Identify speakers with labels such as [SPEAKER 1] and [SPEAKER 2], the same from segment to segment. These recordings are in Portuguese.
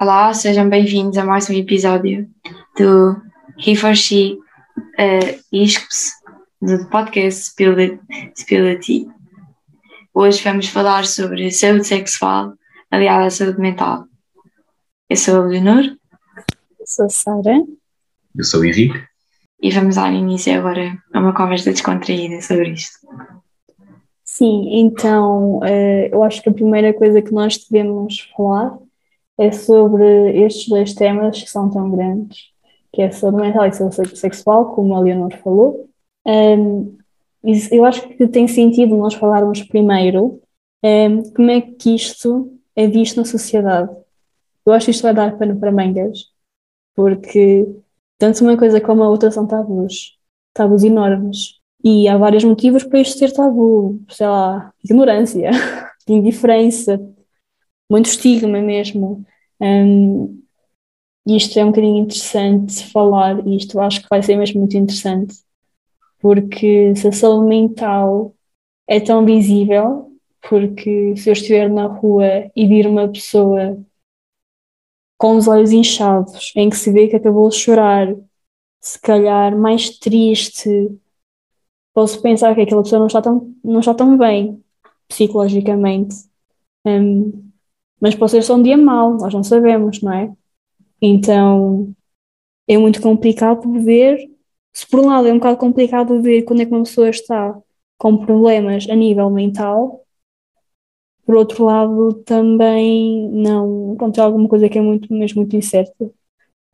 [SPEAKER 1] Olá, sejam bem-vindos a mais um episódio do He for She uh, ISCPS, do podcast Spility. Hoje vamos falar sobre saúde sexual aliada à saúde mental. Eu sou a Leonor.
[SPEAKER 2] Eu sou a Sara.
[SPEAKER 3] Eu sou o Henrique.
[SPEAKER 1] E vamos dar início agora a uma conversa descontraída sobre isto.
[SPEAKER 2] Sim, então uh, eu acho que a primeira coisa que nós devemos falar é sobre estes dois temas que são tão grandes, que é saúde mental e a saúde sexual, como a Leonor falou. Um, eu acho que tem sentido nós falarmos primeiro um, como é que isto é visto na sociedade. Eu acho que isto vai dar pano para mangas, porque tanto uma coisa como a outra são tabus, tabus enormes. E há vários motivos para isto ser tabu, sei lá, ignorância, indiferença, muito estigma mesmo. Um, isto é um bocadinho interessante falar, e isto acho que vai ser mesmo muito interessante, porque se a saúde mental é tão visível, porque se eu estiver na rua e vir uma pessoa com os olhos inchados, em que se vê que acabou de chorar, se calhar mais triste, posso pensar que aquela pessoa não está tão, não está tão bem psicologicamente. Um, mas pode ser só um dia mau, nós não sabemos, não é? Então é muito complicado ver. Se por um lado é um bocado complicado ver quando é que uma pessoa está com problemas a nível mental, por outro lado, também não encontrei alguma coisa que é muito, mesmo muito incerta.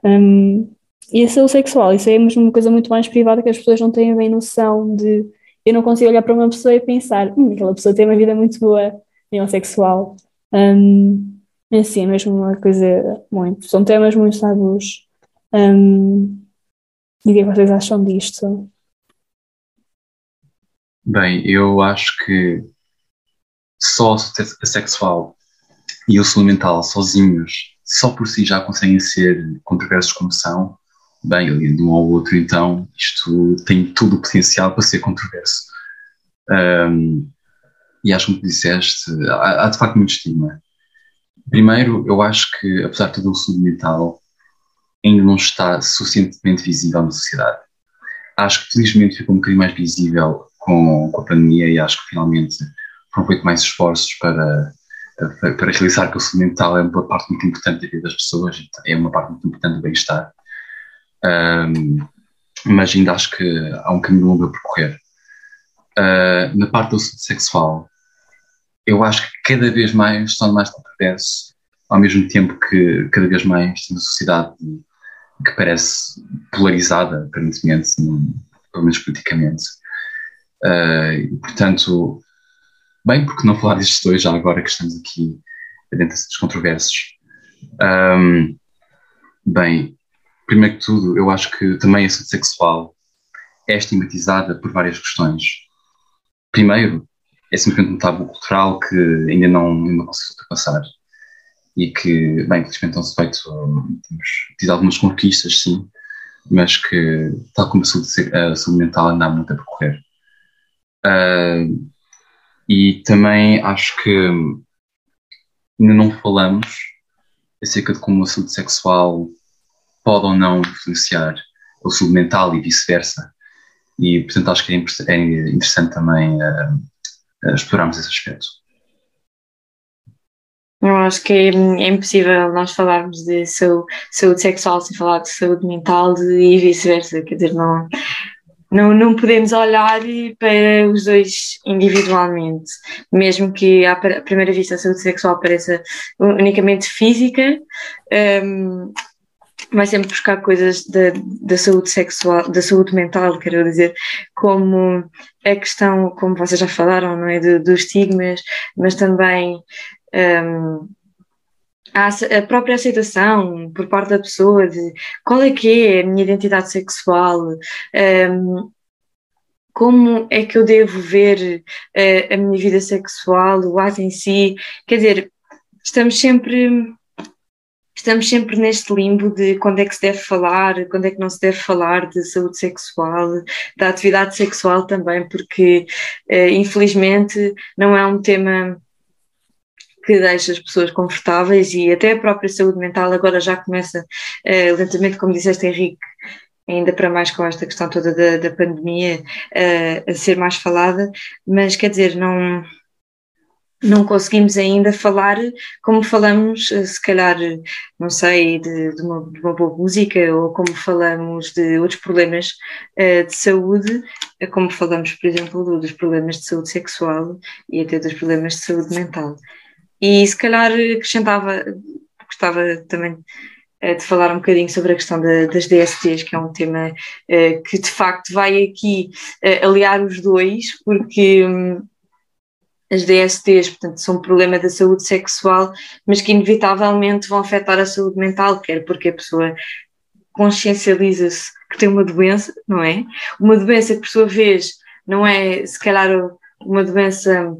[SPEAKER 2] Um, e a saúde sexual, isso é mesmo uma coisa muito mais privada que as pessoas não têm bem noção de. Eu não consigo olhar para uma pessoa e pensar, hum, aquela pessoa tem uma vida muito boa nível sexual. Um, é assim, é mesmo uma coisa muito. São temas muito tabus. Um, e o que é vocês acham disto?
[SPEAKER 3] Bem, eu acho que só a sexual e o saúde mental sozinhos, só por si já conseguem ser controversos como são, bem, ali de um ao outro, então isto tem todo o potencial para ser controverso. Um, e acho que, disseste, há, há, de facto muito estigma. Primeiro, eu acho que, apesar de tudo o saúde mental, ainda não está suficientemente visível na sociedade. Acho que felizmente ficou um bocadinho mais visível com, com a pandemia e acho que finalmente foram feitos mais esforços para, para, para realizar que o saúde mental é uma parte muito importante da vida das pessoas, é uma parte muito importante do bem-estar. Um, mas ainda acho que há um caminho longo a percorrer. Uh, na parte do sexual, eu acho que cada vez mais estão mais controverso, ao mesmo tempo que cada vez mais temos uma sociedade que parece polarizada, aparentemente, pelo menos politicamente. Uh, e, portanto, Bem, porque não falar destes dois já agora que estamos aqui dentro desses controversos? Um, bem, primeiro que tudo, eu acho que também a saúde sexual é estigmatizada por várias questões. Primeiro, é simplesmente um tabu cultural que ainda não, não conseguiu ultrapassar e que, bem, infelizmente não se feito, temos tido algumas conquistas, sim, mas que, tal como a saúde, a saúde mental, ainda há muito a percorrer. Uh, e também acho que ainda não falamos acerca de como a saúde sexual pode ou não influenciar a saúde mental e vice-versa. E, portanto, acho que é, é interessante também uh, explorarmos esse aspecto.
[SPEAKER 1] Eu acho que é, é impossível nós falarmos de saúde sexual sem falar de saúde mental e vice-versa. Quer dizer, não, não, não podemos olhar para os dois individualmente, mesmo que à primeira vista a saúde sexual pareça unicamente física, um, vai sempre buscar coisas da, da saúde sexual, da saúde mental, quero dizer, como a questão, como vocês já falaram, não é, dos estigmas, mas também um, a, a, própria aceitação por parte da pessoa de qual é que é a minha identidade sexual, um, como é que eu devo ver uh, a minha vida sexual, o ato em si, quer dizer, estamos sempre estamos sempre neste limbo de quando é que se deve falar, quando é que não se deve falar de saúde sexual, da atividade sexual também, porque uh, infelizmente não é um tema que deixa as pessoas confortáveis e até a própria saúde mental agora já começa uh, lentamente, como disseste Henrique, ainda para mais com esta questão toda da, da pandemia uh, a ser mais falada, mas quer dizer, não não conseguimos ainda falar como falamos, eh, se calhar, não sei, de, de, uma, de uma, boa música ou como falamos de outros problemas de saúde, como falamos, por exemplo, dos problemas de saúde sexual e até dos problemas de saúde mental. E se calhar acrescentava, gostava também uh, de falar um bocadinho sobre a questão da, das DSTs, que é um tema uh, que de facto vai aqui aliar os dois, porque. Um, as DSTs, portanto, são um problema da saúde sexual, mas que inevitavelmente vão afetar a saúde mental, quer porque a pessoa consciencializa-se que tem uma doença, não é? Uma doença que, por sua vez, não é, se calhar, uma doença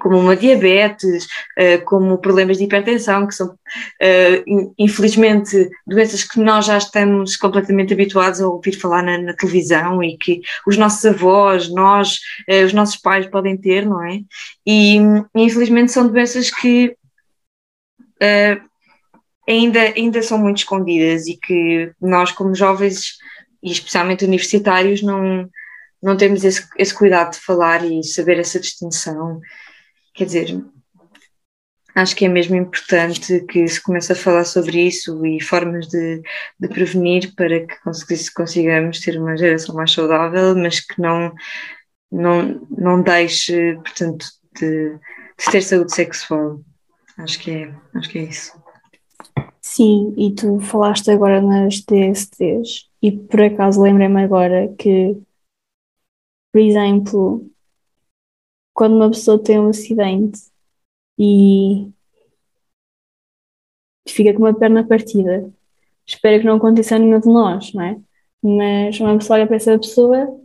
[SPEAKER 1] como uma diabetes, uh, como problemas de hipertensão, que são, uh, infelizmente, doenças que nós já estamos completamente habituados a ouvir falar na, na televisão e que os nossos avós, nós, uh, os nossos pais podem ter, não é? E, infelizmente, são doenças que ainda, ainda são muito escondidas e que nós, como jovens, e especialmente universitários, não, não temos esse, esse cuidado de falar e saber essa distinção quer dizer, acho que é mesmo importante que se comece a falar sobre isso e formas de, de prevenir para que consigamos ter uma geração mais saudável, mas que não, não, não deixe, portanto, de, de ter saúde sexual. Acho que é, acho que é isso.
[SPEAKER 2] Sim, e tu falaste agora nas DSTs e por acaso lembrei-me agora que, por exemplo, quando uma pessoa tem um acidente e fica com uma perna partida, espero que não aconteça a nenhum de nós, não é? Mas uma pessoa olha para essa pessoa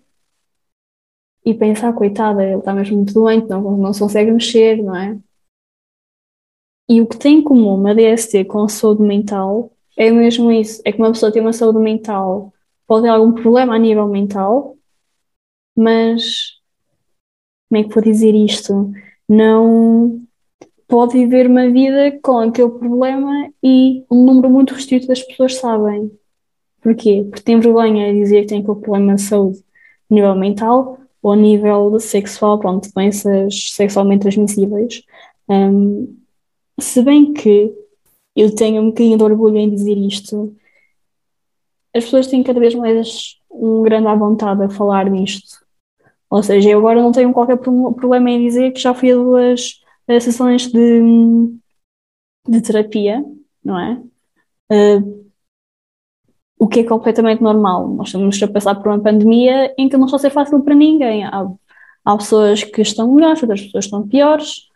[SPEAKER 2] e pensa, ah, coitada, ele está mesmo muito doente, não, não se consegue mexer, não é? E o que tem em comum uma DST com a saúde mental é mesmo isso, é que uma pessoa tem uma saúde mental, pode ter algum problema a nível mental, mas como é que vou dizer isto? Não pode viver uma vida com aquele problema e um número muito restrito das pessoas sabem. Porquê? Porque tem vergonha de dizer que tem aquele problema de saúde a nível mental ou a nível sexual, pronto, doenças sexualmente transmissíveis. Um, se bem que eu tenho um bocadinho de orgulho em dizer isto, as pessoas têm cada vez mais um grande à vontade a falar nisto. Ou seja, eu agora não tenho qualquer problema em dizer que já fui a duas sessões de, de terapia, não é? Uh, o que é completamente normal. Nós estamos a passar por uma pandemia em que não está a ser fácil para ninguém. Há, há pessoas que estão melhores, outras pessoas estão piores.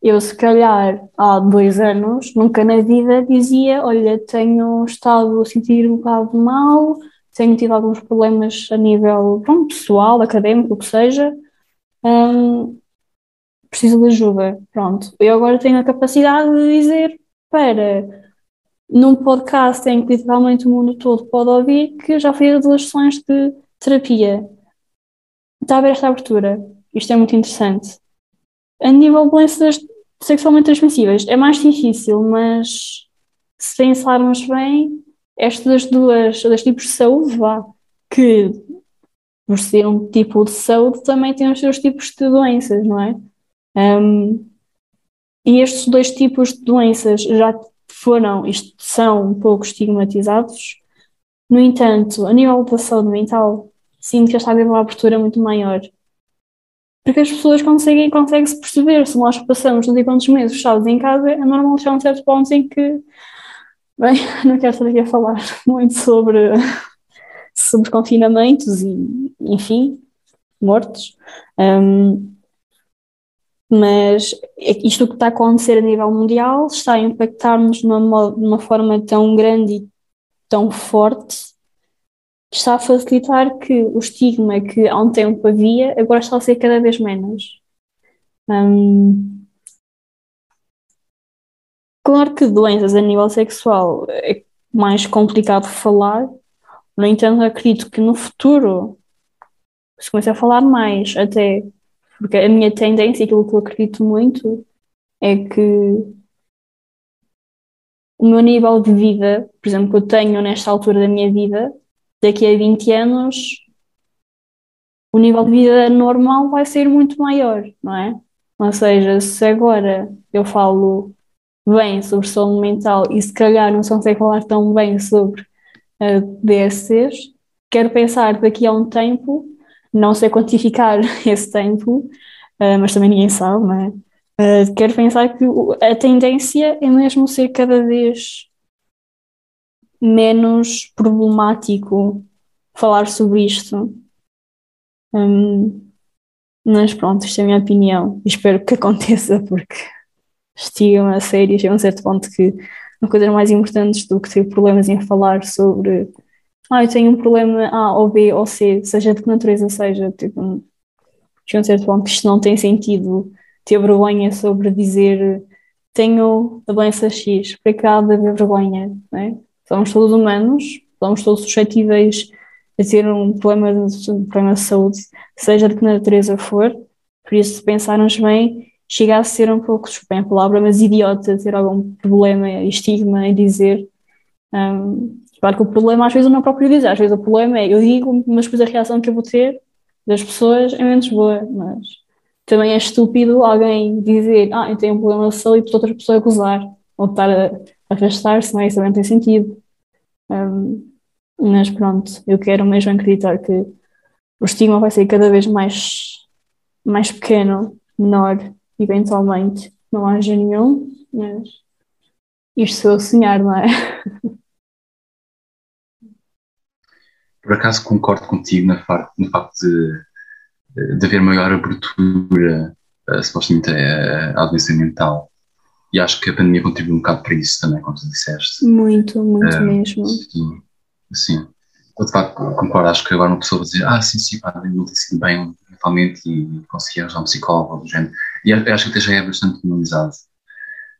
[SPEAKER 2] Eu, se calhar, há dois anos, nunca na vida dizia: Olha, tenho estado a sentir um bocado mal, tenho tido alguns problemas a nível pessoal, académico, o que seja, um, preciso de ajuda. Pronto, eu agora tenho a capacidade de dizer para num podcast em que literalmente o mundo todo pode ouvir que já fiz duas sessões de terapia. Está a esta abertura. Isto é muito interessante. A nível de doenças sexualmente transmissíveis é mais difícil, mas se pensarmos bem, estas duas, dois tipos de saúde, vá, que por ser um tipo de saúde também tem os seus tipos de doenças, não é? Um, e estes dois tipos de doenças já foram, isto, são um pouco estigmatizados. No entanto, a nível da saúde mental, sinto que está a haver uma abertura muito maior. Porque as pessoas conseguem, conseguem se perceber, se nós passamos não sei quantos meses fechados em casa, é normal chegar um certo ponto em que Bem, não quero estar aqui a falar muito sobre, sobre confinamentos e, enfim, mortes. Um, mas isto que está a acontecer a nível mundial está a impactar-nos de uma, de uma forma tão grande e tão forte que está a facilitar que o estigma que há um tempo havia agora está a ser cada vez menos. Um, Claro que doenças a nível sexual é mais complicado falar, no entanto, acredito que no futuro se comece a falar mais, até porque a minha tendência, aquilo que eu acredito muito, é que o meu nível de vida, por exemplo, que eu tenho nesta altura da minha vida, daqui a 20 anos, o nível de vida normal vai ser muito maior, não é? Ou seja, se agora eu falo bem sobre saúde mental e se calhar não sei falar tão bem sobre uh, DSCs, quero pensar daqui a um tempo, não sei quantificar esse tempo, uh, mas também ninguém sabe, não é? Uh, quero pensar que a tendência é mesmo ser cada vez menos problemático falar sobre isto. Um, mas pronto, isto é a minha opinião. Espero que aconteça porque estigam a sério, chega a um certo ponto que uma coisa mais importantes do que ter problemas em falar sobre ah, eu tenho um problema A ou B ou C, seja de que natureza seja, tipo, a um certo ponto que isto não tem sentido ter vergonha sobre dizer tenho a doença X, para que há de haver vergonha, né? Somos todos humanos, somos todos suscetíveis a ter um problema de, um problema de saúde, seja de que natureza for, por isso pensarmos bem, chega a ser um pouco, desculpem a palavra, mas idiota ter algum problema, estigma em dizer um, Claro que o problema às vezes não é o próprio dizer, às vezes o problema é eu digo, mas depois a reação que eu vou ter das pessoas é menos boa, mas também é estúpido alguém dizer, ah, eu tenho um problema de saúde e outra pessoa acusar ou estar a afastar-se, não é? Isso também não tem sentido. Um, mas pronto, eu quero mesmo acreditar que o estigma vai ser cada vez mais, mais pequeno, menor, eventualmente não haja nenhum, mas isto sou eu sonhar, não é?
[SPEAKER 3] Por acaso concordo contigo na no facto de, de haver maior abertura, uh, supostamente, à doença mental. E acho que a pandemia contribuiu um bocado para isso também, como tu disseste.
[SPEAKER 2] Muito, muito uh, mesmo.
[SPEAKER 3] Sim, sim. Eu, de facto, concordo. Acho que agora uma pessoa vai dizer: Ah, sim, sim, pá, não tem sido bem mentalmente e consegui arranjar um psicólogo do género. E acho que até já é bastante normalizado.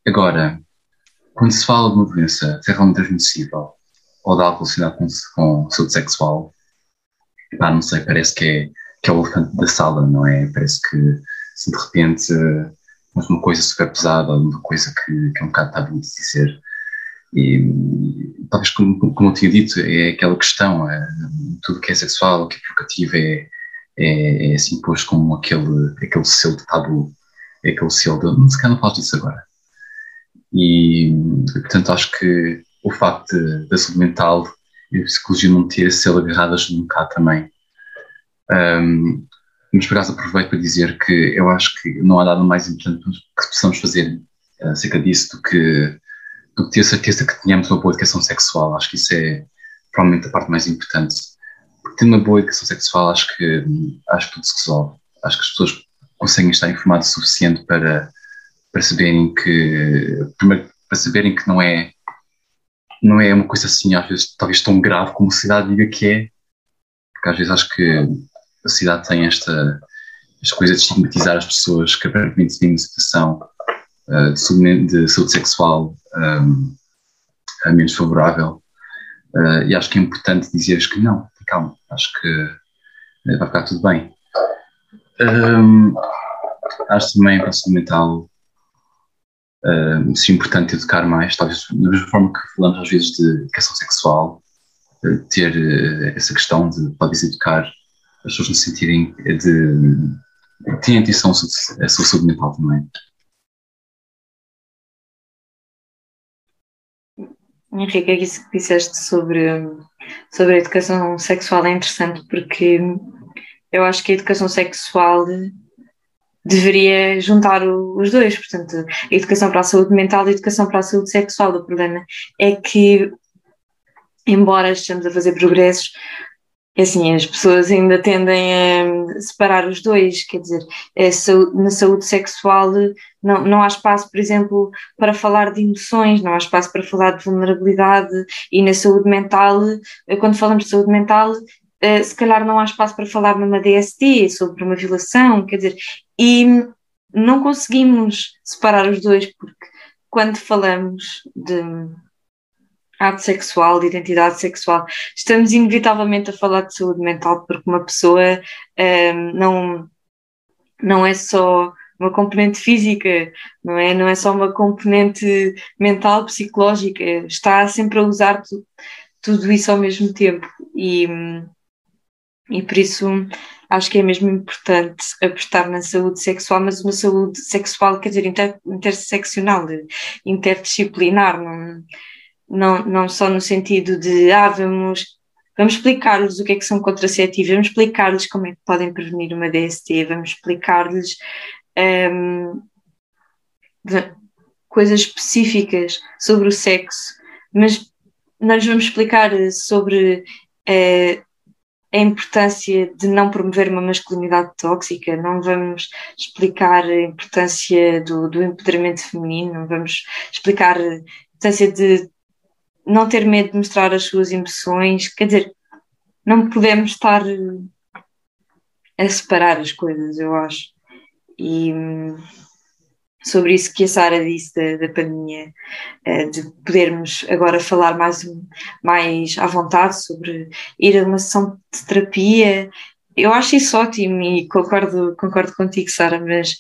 [SPEAKER 3] Agora, quando se fala de uma doença realmente transmissível, ou de algo relacionado com, com saúde sexual, pá, não sei, parece que é, que é o elefante da sala, não é? Parece que se de repente uma coisa super pesada, uma coisa que, que é um bocado tabu de dizer. E talvez, como, como eu tinha dito, é aquela questão: é, tudo que é sexual, que é provocativo, é, é, é assim posto como aquele, aquele selo de tabu, é aquele selo de. Não se calhar não falo disso agora. E, portanto, acho que o facto da saúde mental e a psicologia não ter esse selo agarradas um bocado também. Um, mas por acaso aproveito para dizer que eu acho que não há nada mais importante que possamos fazer acerca disso do que, do que ter certeza que tenhamos uma boa educação sexual. Acho que isso é provavelmente a parte mais importante. Porque tendo uma boa educação sexual, acho que, acho que tudo se resolve. Acho que as pessoas conseguem estar informadas o suficiente para, para saberem que, primeiro, para saberem que não é não é uma coisa assim, às vezes, talvez tão grave como a sociedade diga que é, porque às vezes acho que a sociedade tem esta, esta coisa de estigmatizar as pessoas que aparentemente têm uma situação uh, de, de, saúde, sexual um, menos favorável. Uh, e acho que é importante dizeres que não, calma, acho que uh, vai ficar tudo bem. Um, acho também a saúde mental uh, seria importante educar mais, talvez da mesma forma que falamos às vezes de educação sexual, uh, ter uh, essa questão de talvez educar as pessoas no sentirem de, de terem atenção à sua saúde mental também.
[SPEAKER 1] Henrique, isso que disseste sobre, sobre a educação sexual é interessante porque eu acho que a educação sexual deveria juntar o, os dois, portanto, a educação para a saúde mental e a educação para a saúde sexual. O problema é que, embora estejamos a fazer progressos, é assim, as pessoas ainda tendem a separar os dois, quer dizer, na saúde sexual não, não há espaço, por exemplo, para falar de emoções, não há espaço para falar de vulnerabilidade, e na saúde mental, quando falamos de saúde mental, Uh, se calhar não há espaço para falar numa DST sobre uma violação, quer dizer, e não conseguimos separar os dois porque quando falamos de arte sexual, de identidade sexual, estamos inevitavelmente a falar de saúde mental, porque uma pessoa um, não, não é só uma componente física, não é? Não é só uma componente mental, psicológica, está sempre a usar tu, tudo isso ao mesmo tempo. E, e por isso acho que é mesmo importante apostar na saúde sexual, mas uma saúde sexual, quer dizer, inter, interseccional, interdisciplinar, não, não, não só no sentido de, ah, vamos, vamos explicar-lhes o que é que são contraceptivos, vamos explicar-lhes como é que podem prevenir uma DST, vamos explicar-lhes um, coisas específicas sobre o sexo, mas nós vamos explicar sobre uh, a importância de não promover uma masculinidade tóxica, não vamos explicar a importância do, do empoderamento feminino, não vamos explicar a importância de não ter medo de mostrar as suas emoções, quer dizer, não podemos estar a separar as coisas, eu acho. E sobre isso que a Sara disse da, da pandemia, eh, de podermos agora falar mais, mais à vontade sobre ir a uma sessão de terapia. Eu acho isso ótimo e concordo, concordo contigo, Sara, mas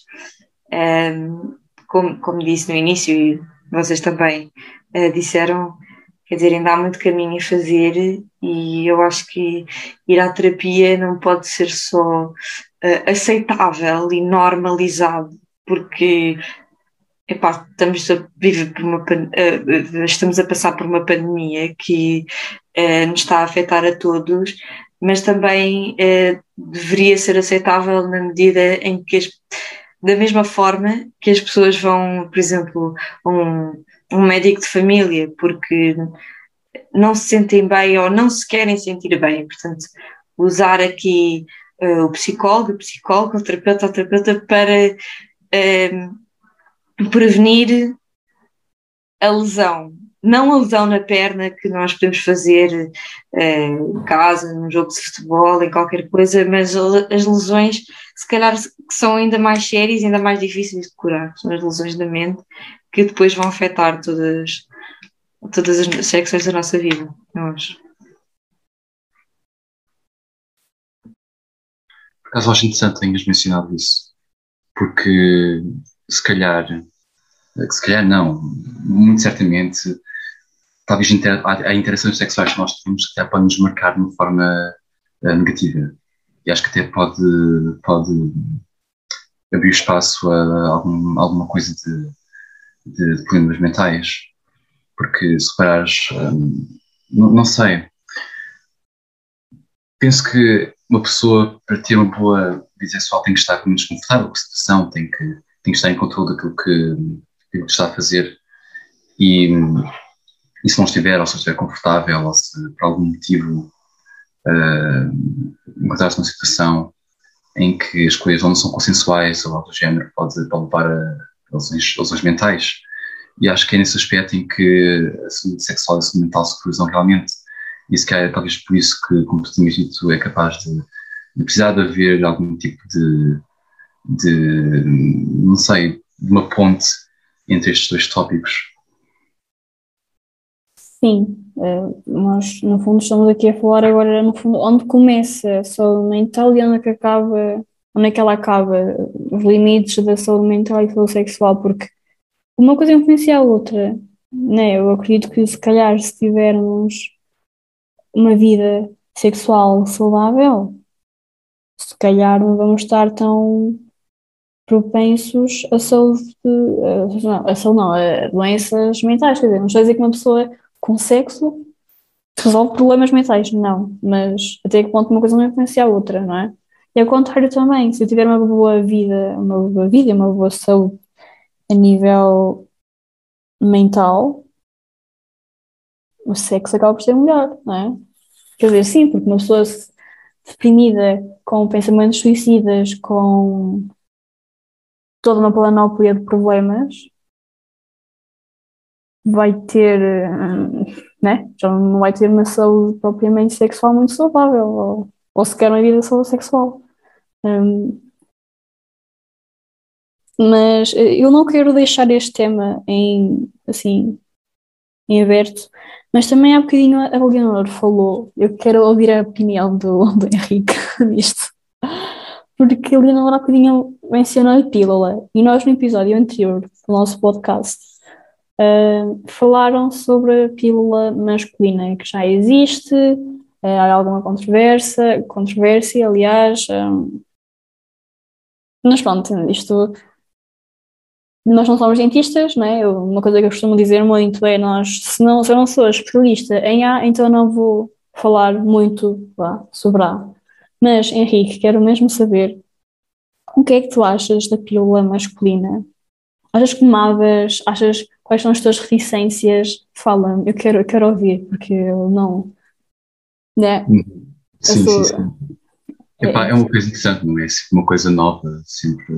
[SPEAKER 1] um, ehm, como, como disse no início, e vocês também uh, disseram, quer dizer, ainda há muito caminho a fazer e eu acho que ir à terapia não pode ser só uh, aceitável e normalizado porque epá, estamos a viver por uma uh, estamos a passar por uma pandemia que uh, nos está a afetar a todos, mas também uh, deveria ser aceitável na medida em que as, da mesma forma que as pessoas vão, por exemplo, um, um médico de família, porque não se sentem bem ou não se querem sentir bem, portanto, usar aqui o psicólogo, o psicólogo, o terapeuta, o terapeuta para prevenir a lesão. Não a lesão na perna que nós podemos fazer eh, em casa, num jogo de futebol, em qualquer coisa, mas as lesões, se calhar, que são ainda mais sérias, ainda mais difíceis de curar. São as lesões da mente que depois vão afetar todas, todas as secções da nossa vida, eu acho.
[SPEAKER 3] Por acaso acho interessante tenhas mencionado isso, porque se calhar, se calhar não, muito certamente, talvez a interações sexuais que nós temos até podem nos marcar de uma forma uh, negativa. E acho que até pode, pode abrir espaço a algum, alguma coisa de, de, de, problemas mentais. Porque se parares, um, não, não sei, penso que uma pessoa, para ter uma boa vida sexual, tem que estar menos confortável com a situação, tem que tem que estar em controle daquilo que, que está a fazer. E, e se não estiver, ou se estiver confortável, ou se por algum motivo uh, encontrar-se numa situação em que as coisas não são consensuais ou algo do género, pode, pode levar a lesões, mentais. E acho que é nesse aspecto em que a saúde sexual e a saúde mental se cruzam realmente. E se calhar é talvez por isso que, como tu tinhas dito, é capaz de precisar de haver algum tipo de de, não sei, de uma ponte entre estes dois tópicos.
[SPEAKER 2] Sim, eh, nós no fundo estamos aqui a falar agora no fundo onde começa a saúde mental e onde é que acaba, onde é que ela acaba, os limites da saúde mental e saúde sexual, porque uma coisa influencia a outra, né? Eu acredito que se calhar se tivermos uma vida sexual saudável, se calhar não vamos estar tão propensos a saúde, a, a saúde não, a doenças mentais, quer dizer, não estou a dizer que uma pessoa com sexo resolve problemas mentais, não, mas até que ponto uma coisa não influencia a outra, não é? E ao contrário também, se eu tiver uma boa vida, uma boa vida, uma boa saúde a nível mental, o sexo acaba por ser melhor, não é? Quer dizer, sim, porque uma pessoa deprimida, com pensamentos suicidas, com toda uma panóplia de problemas, vai ter, hum, né? Já não vai ter uma saúde propriamente sexual muito saudável, ou, ou sequer uma vida sexual. Um, mas eh, eu não quero deixar este tema em, assim, em aberto, mas também há bocadinho a Leonor falou, eu quero ouvir a opinião do, do Henrique nisto, porque a Leonor há bocadinho mencionou a pílula, e nós no episódio anterior do nosso podcast uh, falaram sobre a pílula masculina, que já existe, uh, há alguma controvérsia, controvérsia aliás, um, mas pronto, isto nós não somos dentistas, né? Eu, uma coisa que eu costumo dizer muito é nós, se não, se eu não sou especialista em A, então não vou falar muito lá, sobre A. Mas, Henrique, quero mesmo saber o que é que tu achas da pílula masculina? Achas que tomavas? Achas quais são as tuas reticências? Fala-me, eu quero, eu quero ouvir, porque eu não. Né?
[SPEAKER 3] Uhum. Sim, sou... sim, sim. Epá, é, é uma coisa interessante, não é? Uma coisa nova, sempre,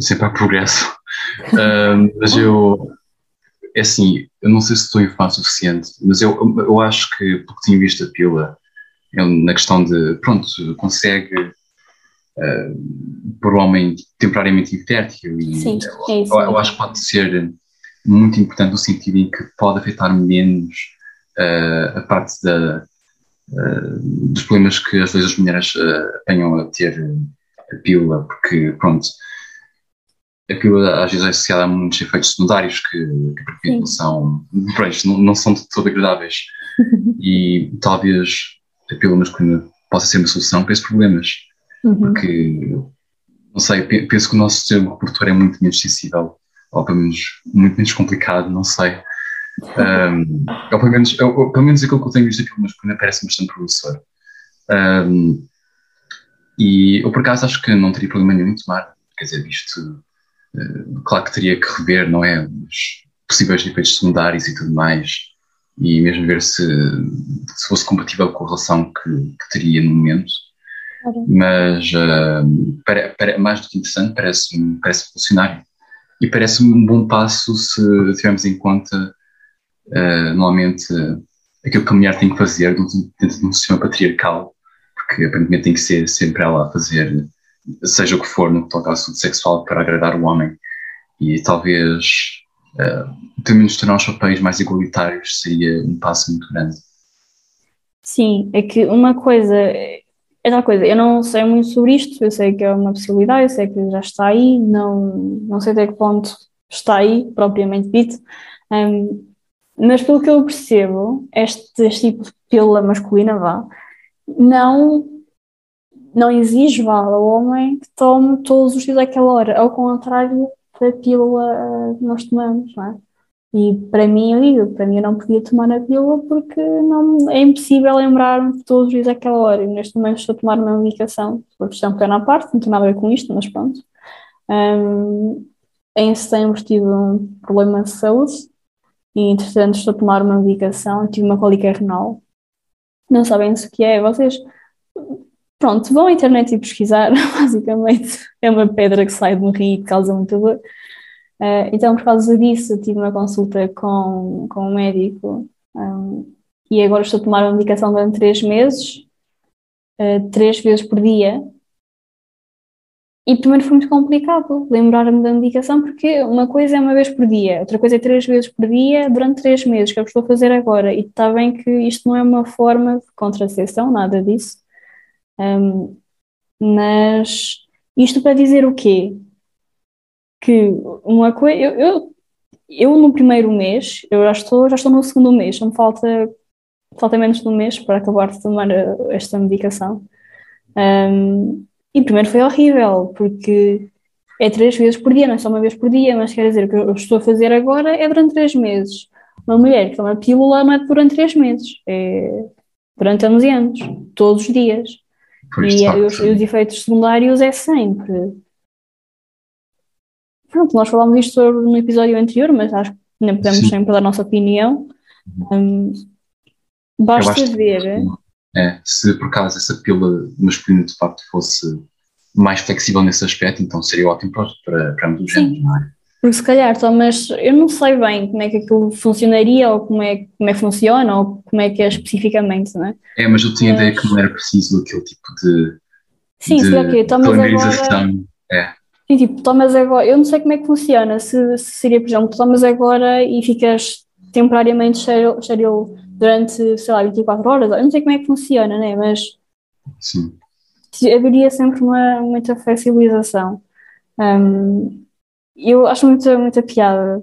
[SPEAKER 3] sempre há progresso. Uh, mas eu, é assim, eu não sei se estou informado o suficiente, mas eu, eu acho que, porque tinha visto a pílula, é na questão de, pronto, consegue uh, por um homem temporariamente infértil e
[SPEAKER 2] Sim, é
[SPEAKER 3] isso, eu, eu, acho que pode ser muito importante no sentido em que pode afetar menos uh, a parte da, uh, dos problemas que às vezes as mulheres uh, a ter a pílula, porque, pronto, a pílula às vezes é associada a muitos efeitos secundários que, que não são, pronto, não, não são de todo agradáveis e talvez a pílula masculina possa ser uma solução para esses problemas, uhum. porque, não sei, penso que o nosso sistema reprodutor é muito menos sensível, ou pelo menos muito menos complicado, não sei. Um, ou pelo menos, ou, pelo menos aquilo que eu tenho visto da pílula masculina parece bastante promissor. Um, e eu por acaso acho que não teria problema nenhum em tomar, quer dizer, visto claro que teria que rever, não é? Os possíveis efeitos secundários e tudo mais, e mesmo ver se, se fosse compatível com a relação que, que teria no momento. Mas uh, para, para, mais do que interessante, parece-me parece funcionário. E parece-me um bom passo se tivermos em conta, uh, normalmente, uh, aquilo que a mulher tem que fazer dentro de um sistema patriarcal, porque aparentemente tem que ser sempre ela a fazer, seja o que for, no que toca ao assunto sexual, para agradar o homem. E talvez, uh, pelo menos, tornar os papéis mais igualitários seria um passo muito grande.
[SPEAKER 2] Sim, é que uma coisa é tal coisa, eu não sei muito sobre isto, eu sei que é uma possibilidade, eu sei que já está aí, não, não sei até que ponto está aí, propriamente dito, um, mas pelo que eu percebo, este, este tipo de pílula masculina, vá, não, não vá, ao homem que tome todos os dias àquela hora, ao contrário da pílula que nós tomamos, não é? E para mim, eu digo, para mim eu não podia tomar a pílula porque não, é impossível lembrar-me todos os dias àquela hora. E neste momento estou a tomar uma medicação, por questão pequena à parte, não tem nada a ver com isto, mas pronto. Um, em setembro tive um problema de saúde e, entretanto, estou a tomar uma medicação. Tive uma cólica renal. Não sabem o que é. Vocês, pronto, vão à internet e pesquisar. Basicamente, é uma pedra que sai de um rim e causa muita dor. Uh, então, por causa disso, tive uma consulta com, com um médico um, e agora estou a tomar uma medicação durante três meses, uh, três vezes por dia. E primeiro foi muito complicado lembrar-me da medicação, porque uma coisa é uma vez por dia, outra coisa é três vezes por dia durante três meses, que é o que estou a fazer agora. E está bem que isto não é uma forma de contracepção, nada disso. Um, mas isto para dizer o quê? que uma coisa. Eu, eu, eu, no primeiro mês, eu já estou, já estou no segundo mês, só me falta, falta menos de um mês para acabar de tomar eh, esta medicação. Um, e primeiro foi horrível, porque é três vezes por dia, não é só uma vez por dia, mas quer dizer, o que eu estou a fazer agora é durante três meses. Uma mulher que toma pílula é durante três meses, é durante anos e anos, todos os dias. Pois e, os, os efeitos secundários é sempre pronto, nós falámos isto no episódio anterior, mas acho que nem podemos Sim. sempre dar a nossa opinião. Um, basta ver.
[SPEAKER 3] é, se por acaso essa pílula masculina de facto fosse mais flexível nesse aspecto, então seria ótimo para, para, para ambos os géneros, não é?
[SPEAKER 2] Porque se calhar, mas eu não sei bem como é que aquilo funcionaria ou como é, como é que funciona ou como é que é especificamente, não é?
[SPEAKER 3] É, mas eu tinha mas... ideia que não era preciso aquele tipo de.
[SPEAKER 2] Sim, de, será que tomas agora.
[SPEAKER 3] É.
[SPEAKER 2] E tipo, tomas agora, eu não sei como é que funciona, se, se seria, por exemplo, tomas agora e ficas temporariamente cheio durante, sei lá, 24 horas, eu não sei como é que funciona, né? Mas
[SPEAKER 3] Sim.
[SPEAKER 2] haveria sempre uma, muita flexibilização. Um, eu acho muita, muita piada.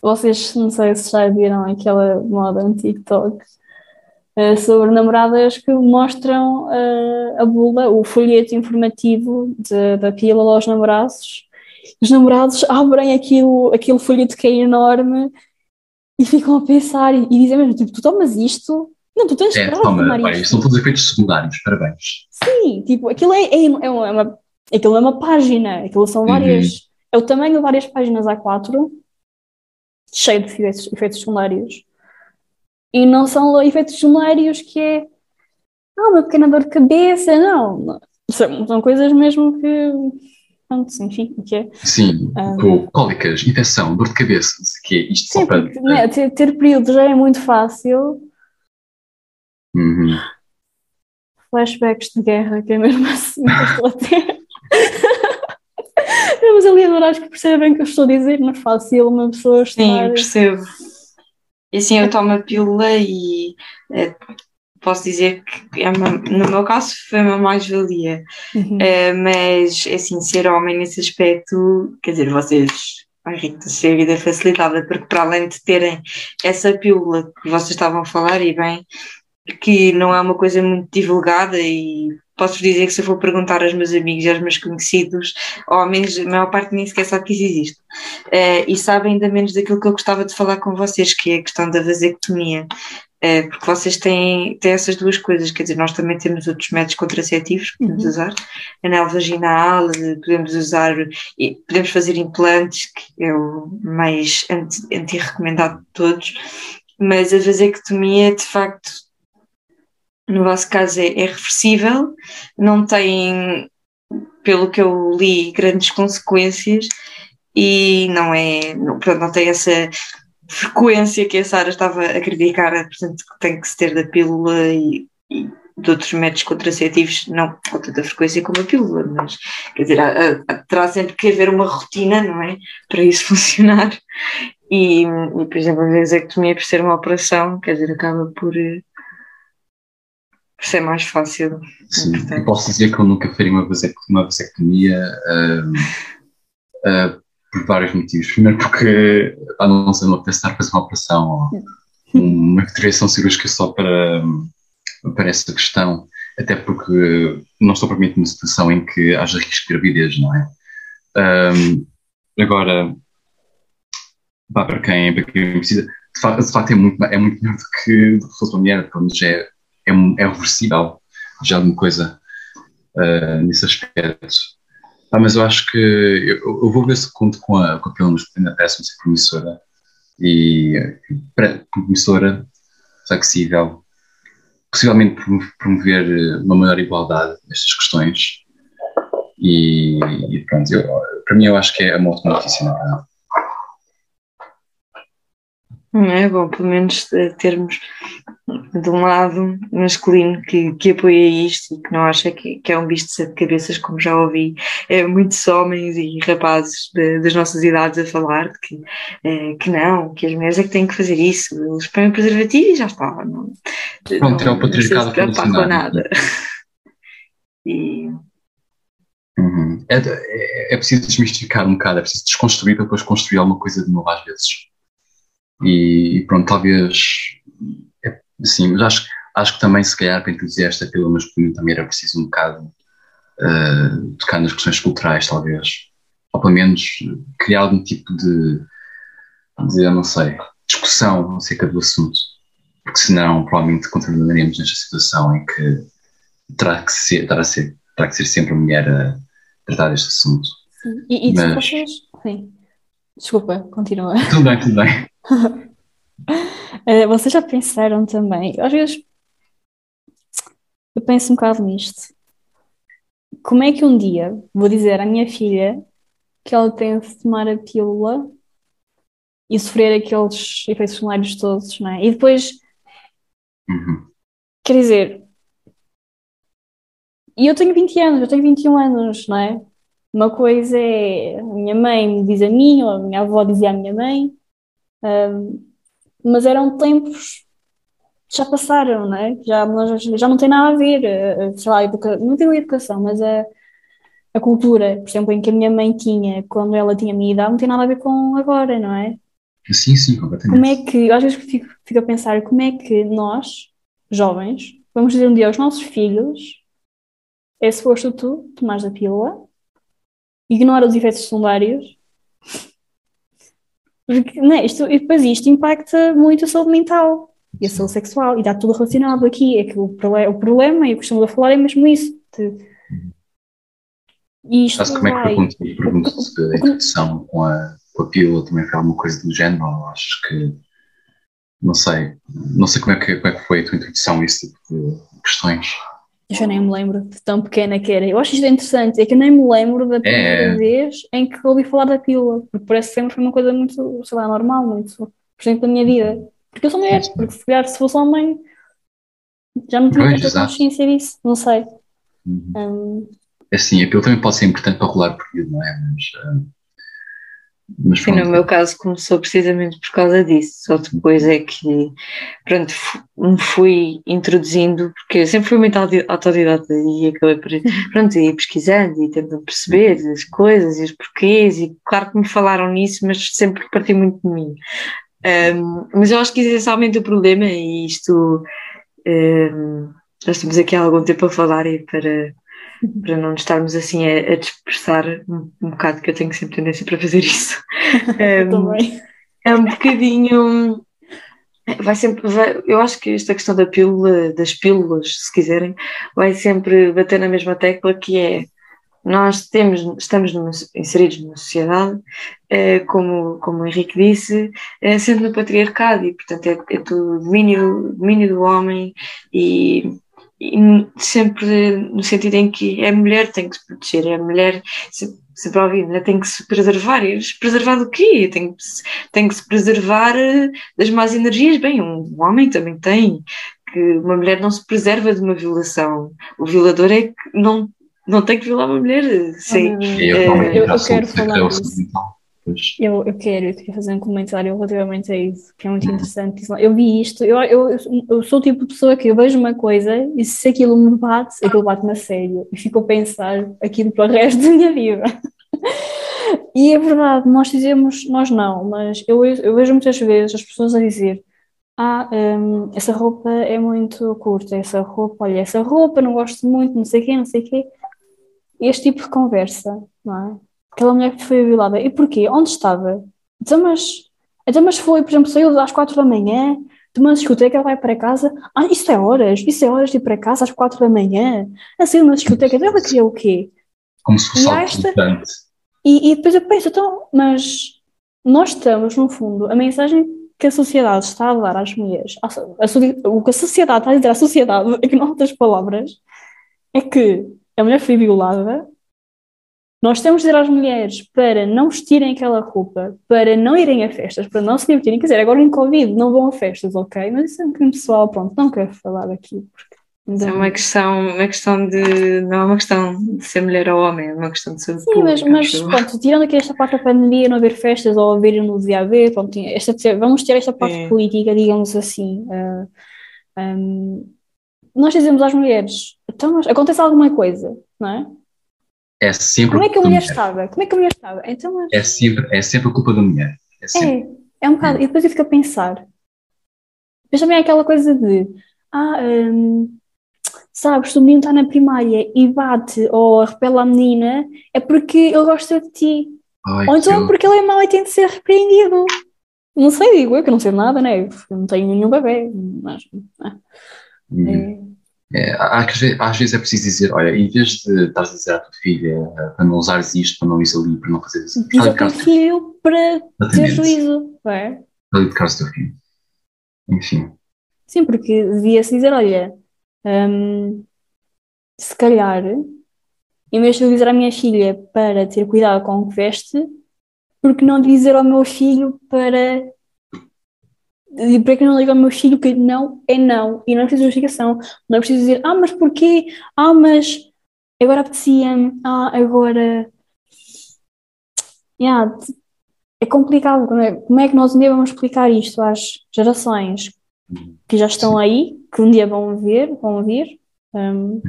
[SPEAKER 2] Vocês não sei se já viram aquela moda no TikTok uh, sobre namoradas que mostram uh, a bula, o folheto informativo de, da pílula aos namorados. Os namorados abrem aquilo, aquele folheto que é enorme e ficam a pensar e, e dizem mesmo, tipo, tu tomas isto? Não, tu tens
[SPEAKER 3] É,
[SPEAKER 2] que tomar isto.
[SPEAKER 3] são todos efeitos secundários, parabéns.
[SPEAKER 2] Sim, tipo, aquilo é, é, é uma, é aquilo é uma página, aquilo são várias, é o tamanho de várias páginas A4, cheio de efeitos, efeitos secundários. E não são efeitos secundários que é, ah, uma pequena dor de cabeça, não. São, são coisas mesmo que, pronto, enfim, que é.
[SPEAKER 3] Sim,
[SPEAKER 2] Ah.
[SPEAKER 3] com cólicas, infecção, dor de cabeça, o quê, isto
[SPEAKER 2] Sim,
[SPEAKER 3] para.
[SPEAKER 2] porque né, ter, ter períodos já é muito fácil,
[SPEAKER 3] Uhum.
[SPEAKER 2] flashbacks de guerra, que é mesmo assim, que eu estou a ter. Mas ali agora acho que percebem o que eu estou a dizer, não é fácil uma pessoa
[SPEAKER 1] Sim,
[SPEAKER 2] estar.
[SPEAKER 1] percebo. E assim, eu tomo a pílula e eh, posso dizer que é uma- no meu caso foi uma mais-valia.
[SPEAKER 2] Uhum.
[SPEAKER 1] Eh, mas assim, ser homem nesse aspecto, quer dizer, vocês, ai Rita, se a vida é facilitada, porque para além de terem essa pílula que vocês estavam a falar, e bem, que não é uma coisa muito divulgada e posso dizer que se eu for perguntar aos meus amigos e aos meus conhecidos, homens, a maior parte nem sequer sabe que isso existe. Eh, e sabem ainda menos daquilo que eu gostava de falar com vocês, que é a questão da vasectomia. Eh, porque vocês têm, têm essas duas coisas, quer dizer, nós também temos outros métodos contraceptivos que podemos
[SPEAKER 2] Uhum.
[SPEAKER 1] usar, anel vaginal, eh, podemos usar, podemos fazer implantes, que é o mais anti- anti-recomendado de todos, mas a vasectomia, de facto, no vosso caso é, é reversível, não tem, pelo que eu li, grandes consequências e não é, não, não tem essa frequência que a Sara estava a criticar, portanto, que tem que se ter da pílula e, e de outros métodos contraceptivos, não com tanta frequência como a pílula, mas quer dizer, há- há- terá sempre que haver uma rotina, não é? Para isso funcionar. E, e por exemplo, a vasectomia, por ser uma operação, quer dizer, acaba por, eh, por ser mais fácil.
[SPEAKER 3] Sim,
[SPEAKER 1] Portanto.
[SPEAKER 3] eu posso dizer que eu nunca faria uma vasec- uma vasectomia ahm, ah, por vários motivos. Primeiro porque a não ser uma estar a fazer uma operação uma intervenção cirúrgica só para, para essa questão, até porque não estou propriamente numa situação em que haja risco de gravidez, não é? Ahm, agora, pá, para quem, para quem precisa, de facto, de facto é, muito, é muito melhor do que, do que fosse uma mulher, pelo menos é, é, é reversível já alguma coisa ah, nesse aspecto. Ah, mas eu acho que eu, eu vou ver se conto com a, com a pílula masculina, parece-me ser promissora e promissora, flexível, possivelmente promo- promover uma maior igualdade nestas questões. E, e pronto, eu- para mim eu acho que é uma ótima notícia, na verdade.
[SPEAKER 1] Não é bom, pelo menos eh, termos de um lado masculino que, que apoia isto e que não acha que, que é um bicho de sete cabeças, como já ouvi é, muitos homens e rapazes de- das nossas idades a falar de que, eh, que não, que as mulheres é que têm que fazer isso, eles põem o preservativo e já está. Não,
[SPEAKER 3] Pronto, é o
[SPEAKER 1] não
[SPEAKER 3] patriarcado
[SPEAKER 1] se preocupar com nada. E,
[SPEAKER 3] Uhum. É, é, é preciso desmistificar um bocado, é preciso desconstruir para depois construir alguma coisa de novo às vezes. E, pronto, talvez. É, sim, mas acho, acho que também, se calhar, para introduzir esta pílula masculina também era preciso um bocado uh, tocar nas questões culturais, talvez. Ou pelo menos criar algum tipo de, de, não sei, discussão acerca do assunto. Porque senão, provavelmente, continuaremos nesta situação em que terá que ser, terá, ser, terá que ser sempre a mulher a tratar deste assunto.
[SPEAKER 2] Sim. E, e
[SPEAKER 3] Mas-
[SPEAKER 2] vocês. Sim. Desculpa, continua.
[SPEAKER 3] Tudo bem, tudo bem.
[SPEAKER 2] Eh, vocês já pensaram também? Às vezes eu penso um bocado nisto. Como é que um dia vou dizer à minha filha que ela tem de tomar a pílula e sofrer aqueles efeitos secundários todos, não é? E depois,
[SPEAKER 3] Uhum.
[SPEAKER 2] quer dizer, e eu tenho 20 anos, eu tenho 21 anos, não é? Uma coisa é a minha mãe me diz a mim, ou a minha avó dizia à minha mãe, um, mas eram tempos que já passaram, não é? Já, já não tem nada a ver, eh, eh, sei lá, educa... não tem a educação, mas a, a cultura, por exemplo, em que a minha mãe tinha quando ela tinha a minha idade, não tem nada a ver com agora, não é?
[SPEAKER 3] Sim, sim, completamente.
[SPEAKER 2] Como é que, às vezes fico, fico a pensar, como é que nós, jovens, vamos dizer um dia aos nossos filhos, é suposto tu tomares a pílula, ignora os efeitos secundários, porque, não é, isto, e depois isto impacta muito a saúde mental e a saúde sexual, e está tudo relacionado aqui. É que o, o problema, e eu costumo falar, é mesmo isso. De,
[SPEAKER 3] e isto Sabe como é que pergunto, pergunto se a introdução com a, com a pílula também foi alguma coisa do género? Acho que não sei, não sei como é que, como é que foi a tua introdução a esse tipo de questões.
[SPEAKER 2] Eu já nem me lembro de tão pequena que era. Eu acho isto interessante, é que eu nem me lembro da primeira é. vez em que ouvi falar da pílula, porque parece que sempre foi uma coisa muito, sei lá, normal, muito presente da minha vida. Porque eu sou mulher, porque se calhar se fosse homem já não tinha tanta consciência disso, não sei.
[SPEAKER 3] Uhum. Um, é assim, a pílula também pode ser importante para rolar período, não é? Mas, um,
[SPEAKER 1] mas Sim, no meu caso começou precisamente por causa disso, só depois é que, pronto, me fui introduzindo, porque eu sempre fui muito autodidata e acabei por, pronto, ir pesquisando e tentando perceber as coisas e os porquês e claro que me falaram nisso, mas sempre parti muito de mim. Um, mas eu acho que essencialmente o problema, e isto um, nós estamos aqui há algum tempo a falar e para para não estarmos assim a, a dispersar um, um, bocado, que eu tenho sempre tendência para fazer isso.
[SPEAKER 2] Um,
[SPEAKER 1] é um bocadinho. Vai sempre, vai, eu acho que esta questão da pílula, das pílulas, se quiserem, vai sempre bater na mesma tecla que é nós temos, estamos numa, inseridos numa sociedade, eh, como, como o Henrique disse, eh, sempre no patriarcado, e portanto é, é do domínio, domínio do homem e sempre no sentido em que a mulher tem que se proteger, a mulher sempre ouvir, tem que se preservar. E preservar do quê? Tem que, se, tem que se preservar eh, das más energias. Bem, um homem também tem, que uma mulher não se preserva de uma violação. O violador é que não, não tem que violar uma mulher. Sim.
[SPEAKER 2] eu, eu, eu, eu quero falar disso. Eu, eu quero, eu queria fazer um comentário relativamente a isso, que é muito interessante. Eu vi isto, eu, eu, eu sou o tipo de pessoa que eu vejo uma coisa e se aquilo me bate, aquilo bate-me a sério e fico a pensar aquilo para o resto da minha vida. E é verdade, nós dizemos, nós não, mas eu, eu vejo muitas vezes as pessoas a dizer ah, um, essa roupa é muito curta, essa roupa, olha, essa roupa não gosto muito, não sei o quê, não sei o quê. Este tipo de conversa, não é? Aquela mulher que foi violada. E porquê? Onde estava? Então, mas, então, mas foi, por exemplo, saiu às quatro da manhã, de uma discoteca, ela vai para casa. Ah, isso é horas, isso é horas de ir para casa às quatro da manhã. A sair de uma discoteca, ela queria o quê?
[SPEAKER 3] Como se fosse algo esta...
[SPEAKER 2] e, e depois eu penso, então, mas nós estamos, no fundo, a mensagem que a sociedade está a dar às mulheres, a, a, o que a sociedade está a dizer à sociedade, em outras palavras, é que a mulher foi violada, nós temos de dizer às mulheres para não vestirem aquela roupa, para não irem a festas, para não se divertirem. Quer dizer, agora em Covid não vão a festas, ok? Mas isso é um bocadinho pessoal, pronto, não quero falar aqui.
[SPEAKER 1] Porque... É uma questão, uma questão de. Não é uma questão de ser mulher ou homem, é uma questão de saúde
[SPEAKER 2] Sim, pública, mas, mas pronto, tirando aqui esta parte da pandemia, não haver festas ou haver no dia a ver, pronto, esta, vamos ter esta parte é. política, digamos assim. Uh, ah, um, nós dizemos às mulheres, então, acontece alguma coisa, não é?
[SPEAKER 3] É sempre.
[SPEAKER 2] Como é que a mulher, mulher estava? Como é que a mulher estava? Então, mas...
[SPEAKER 3] é, sempre, é sempre a culpa da mulher. É,
[SPEAKER 2] sempre. é, é um bocado. E depois eu fico a pensar. Mas também é aquela coisa de. Ah, hum, sabes, se o menino está na primária e bate ou repele a menina, é porque ele gosta de ti. Ai, ou então é porque ele é mau e tem de ser repreendido. Não sei, digo eu que não sei nada, né? Eu não tenho nenhum bebê, mas. Né?
[SPEAKER 3] Hum. É, é, às, vezes é preciso dizer, olha, em vez de estás a dizer à tua filha eh, para não usares isto, para não ir ali, para não fazer isso.
[SPEAKER 2] Diz ao teu filho para ter juízo, não é?
[SPEAKER 3] Para educar o teu filho. Enfim.
[SPEAKER 2] Sim, porque devia-se dizer, olha, hum, se calhar, em vez de dizer à minha filha para ter cuidado com o que veste, porque não dizer ao meu filho para e para que não liga ao meu filho que não é não e não é preciso justificação, não é preciso dizer ah, mas porquê? Ah, mas agora apetecia-me, ah, agora yeah, é complicado. Como é que nós um dia vamos explicar isto às gerações que já estão aí, que um dia vão ver, vão vir? Um,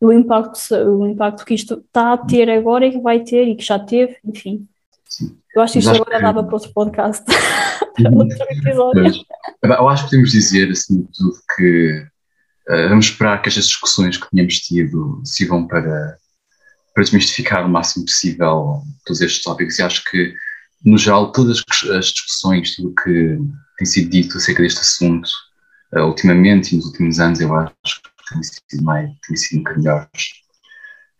[SPEAKER 2] o impacto, o impacto que isto está a ter agora e que vai ter e que já teve, enfim. Sim. Eu acho que isto agora que... dava para outro podcast, para outro
[SPEAKER 3] episódio. eu acho que podemos dizer, assim de tudo, que uh, vamos esperar que estas discussões que tínhamos tido sirvam para, para desmistificar o máximo possível todos estes tópicos. E acho que, no geral, todas as discussões, tudo o que tem sido dito acerca deste assunto, uh, ultimamente e nos últimos anos, eu acho que tem sido, mais, tem sido um bocadinho melhores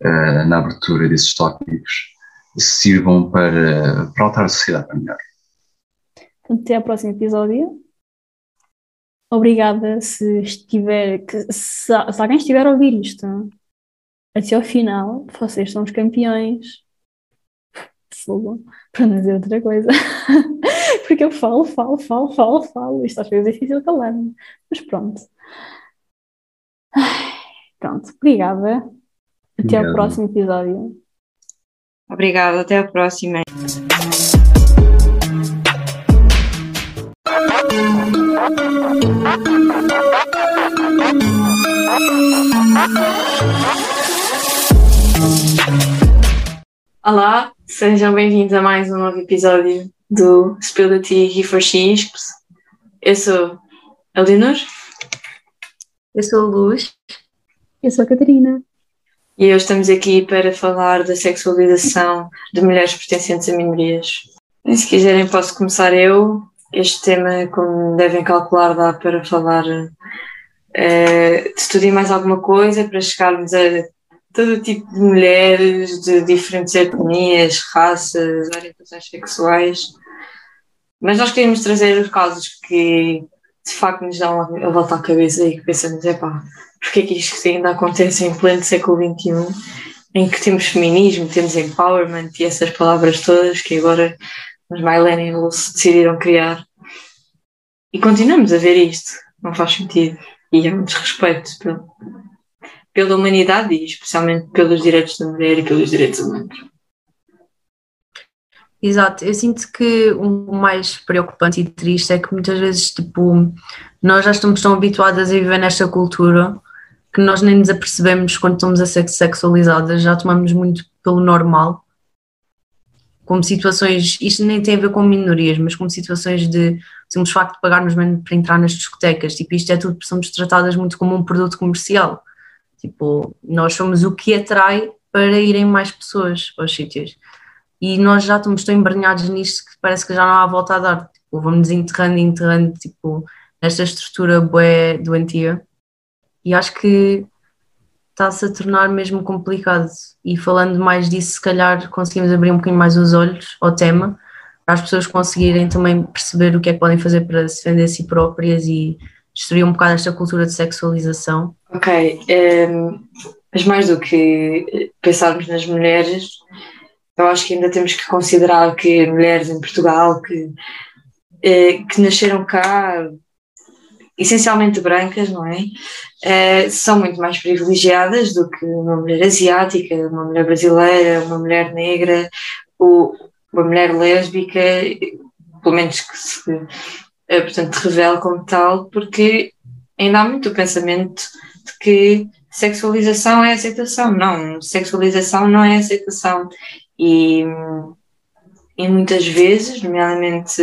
[SPEAKER 3] uh, na abertura desses tópicos sirvam para, para alterar a sociedade para melhor.
[SPEAKER 2] Até ao próximo episódio. Obrigada se estiver, que, se, se, alguém estiver a ouvir isto até ao final, vocês são os campeões. Fogo, para não dizer outra coisa. Porque eu falo, falo, falo, falo, falo. Isto às vezes é difícil calar-me. Mas pronto. Pronto, obrigada. Até Obrigado. ao próximo episódio.
[SPEAKER 1] Obrigada, até a próxima. Olá, sejam bem-vindos a mais um novo episódio do Spill the Tea He for She Eu sou a Leonor.
[SPEAKER 4] Eu sou a Luz.
[SPEAKER 2] Eu sou a Catarina.
[SPEAKER 1] E hoje estamos aqui para falar da sexualização de mulheres pertencentes a minorias. E se quiserem, posso começar eu. Este tema, como devem calcular, dá para falar uh, de tudo e mais alguma coisa, para chegarmos a todo tipo de mulheres de diferentes etnias, raças, orientações sexuais. Mas nós queremos trazer os casos que de facto nos dão a volta à cabeça e que pensamos, é pá, porque é que isto ainda acontece em pleno século XXI, em que temos feminismo, temos empowerment e essas palavras todas que agora os millennials decidiram criar. E continuamos a ver isto, não faz sentido. E é um desrespeito pelo, pela humanidade e especialmente pelos direitos da mulher e pelos direitos humanos.
[SPEAKER 4] Exato, eu sinto que o mais preocupante e triste é que muitas vezes, tipo, nós já estamos tão habituadas a viver nesta cultura que nós nem nos apercebemos quando estamos a ser sexualizadas, já tomamos muito pelo normal, como situações, isto nem tem a ver com minorias, mas como situações de simples facto de pagarmos menos para entrar nas discotecas, tipo, isto é tudo, somos tratadas muito como um produto comercial, tipo, nós somos o que atrai para irem mais pessoas aos sítios, e nós já estamos tão embranhados nisto que parece que já não há volta a dar, tipo, vamos enterrando, enterrando, tipo, nesta estrutura bué doentia, e acho que está-se a tornar mesmo complicado. E falando mais disso, se calhar conseguimos abrir um bocadinho mais os olhos ao tema, para as pessoas conseguirem também perceber o que é que podem fazer para se defender a si próprias e destruir um bocado esta cultura de sexualização.
[SPEAKER 1] Ok, um, ehm, mas mais do que pensarmos nas mulheres, eu acho que ainda temos que considerar que mulheres em Portugal que, eh, que nasceram cá essencialmente brancas, não é? Uh, são muito mais privilegiadas do que uma mulher asiática, uma mulher brasileira, uma mulher negra, ou uma mulher lésbica, pelo menos que se, uh, portanto, revela como tal, porque ainda há muito o pensamento de que sexualização é aceitação. Não, sexualização não é aceitação. E e muitas vezes, nomeadamente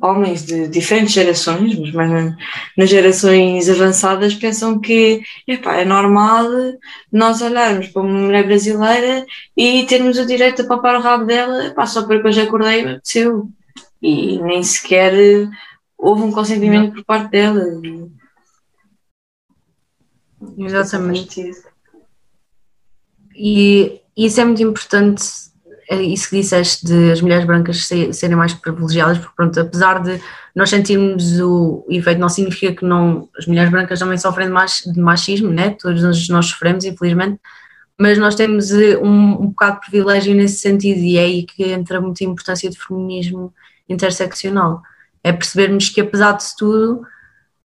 [SPEAKER 1] homens de diferentes gerações, mas mais nas gerações avançadas, pensam que epá, é normal nós olharmos para uma mulher brasileira e termos o direito de papar o rabo dela epá, só porque hoje acordei e aconteceu. E nem sequer houve um consentimento por parte dela.
[SPEAKER 4] Exatamente. E isso é muito importante é isso que disseste de as mulheres brancas serem mais privilegiadas, porque pronto, apesar de nós sentirmos o efeito, não significa que não, as mulheres brancas também sofrem de machismo, né? todos nós sofremos, infelizmente, mas nós temos eh, um, um bocado de privilégio nesse sentido e é aí que entra muita importância do feminismo interseccional, é percebermos que apesar de tudo,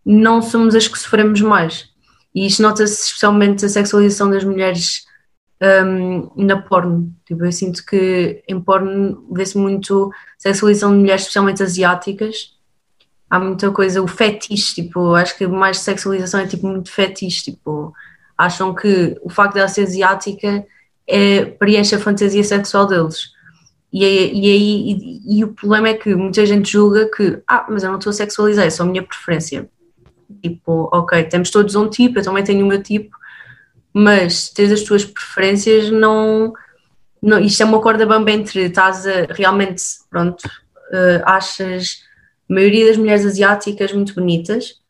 [SPEAKER 4] não somos as que sofremos mais. E isto nota-se especialmente a sexualização das mulheres um, na porno. Tipo, eu sinto que em porno vê-se muito sexualização de mulheres, especialmente asiáticas. Há muita coisa, o fetiche, tipo, acho que mais sexualização é tipo muito fetiche, tipo, acham que o facto de ela ser asiática é, preenche a fantasia sexual deles. E, e, e, e, o problema é que muita gente julga que, ah, mas eu não estou a sexualizar, é só a minha preferência. Tipo, ok, temos todos um tipo, eu também tenho o meu tipo, mas tens as tuas preferências, não, não isto é uma corda bamba entre estás a realmente, pronto, uh, achas a maioria das mulheres asiáticas muito bonitas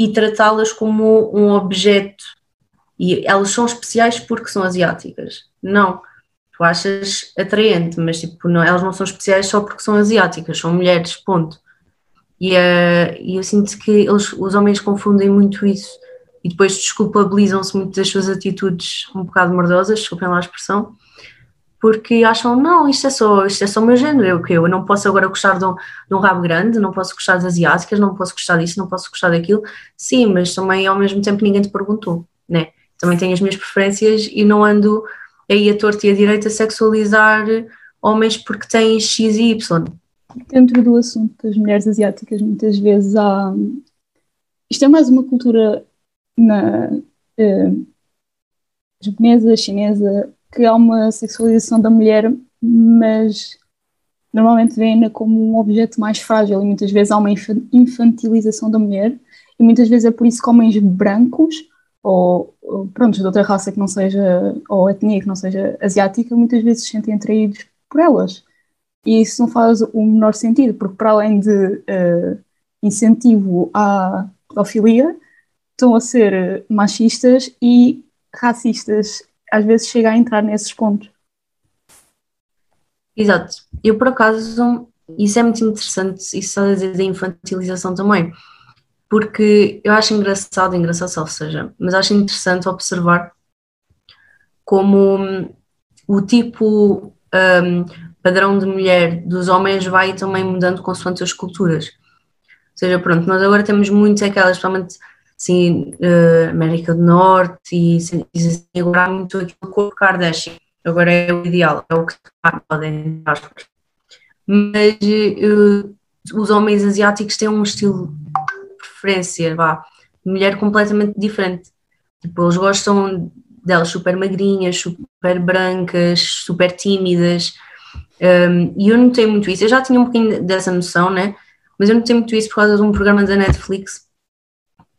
[SPEAKER 4] e tratá-las como um objeto e elas são especiais porque são asiáticas. Não, tu achas atraente, mas tipo, não, elas não são especiais só porque são asiáticas, são mulheres, ponto. E, uh, eu sinto que eles, os homens confundem muito isso e depois desculpabilizam-se muito das suas atitudes um bocado mordosas, desculpem lá a expressão, porque acham, não, isto é só, isto é só o meu género, eu, eu não posso agora gostar de um, de um rabo grande, não posso gostar das asiáticas, não posso gostar disso, não posso gostar daquilo. Sim, mas também ao mesmo tempo ninguém te perguntou, né? Também tenho as minhas preferências e não ando aí a torta e a direita a sexualizar homens porque têm X e Y.
[SPEAKER 2] Dentro do assunto das mulheres asiáticas, muitas vezes há. Isto é mais uma cultura na uh, japonesa, chinesa, que há uma sexualização da mulher, mas normalmente vem-na como um objeto mais frágil e muitas vezes há uma infantilização da mulher e muitas vezes é por isso que homens brancos ou, ou pronto, de outra raça que não seja, ou etnia que não seja asiática, muitas vezes se sentem atraídos por elas. E isso não faz o menor sentido, porque para além de uh, incentivo à pedofilia, estão a ser machistas e racistas. Às vezes chega a entrar nesses pontos.
[SPEAKER 4] Exato. Eu, por acaso, isso é muito interessante, isso a dizer da infantilização também, porque eu acho engraçado, engraçado seja, mas acho interessante observar como o tipo um, padrão de mulher dos homens vai também mudando consoante as culturas. Ou seja, pronto, nós agora temos muito aquelas, principalmente sim, uh, América do Norte e, e agora há muito aquilo com o Kardashian. Agora é o ideal, é o que podem. Mas uh, os homens asiáticos têm um estilo de preferência, vá, mulher completamente diferente. Tipo, eles gostam delas super magrinhas, super brancas, super tímidas. Um, e eu não tenho muito isso. Eu já tinha um pouquinho dessa noção, né? Mas eu não tenho muito isso por causa de um programa da Netflix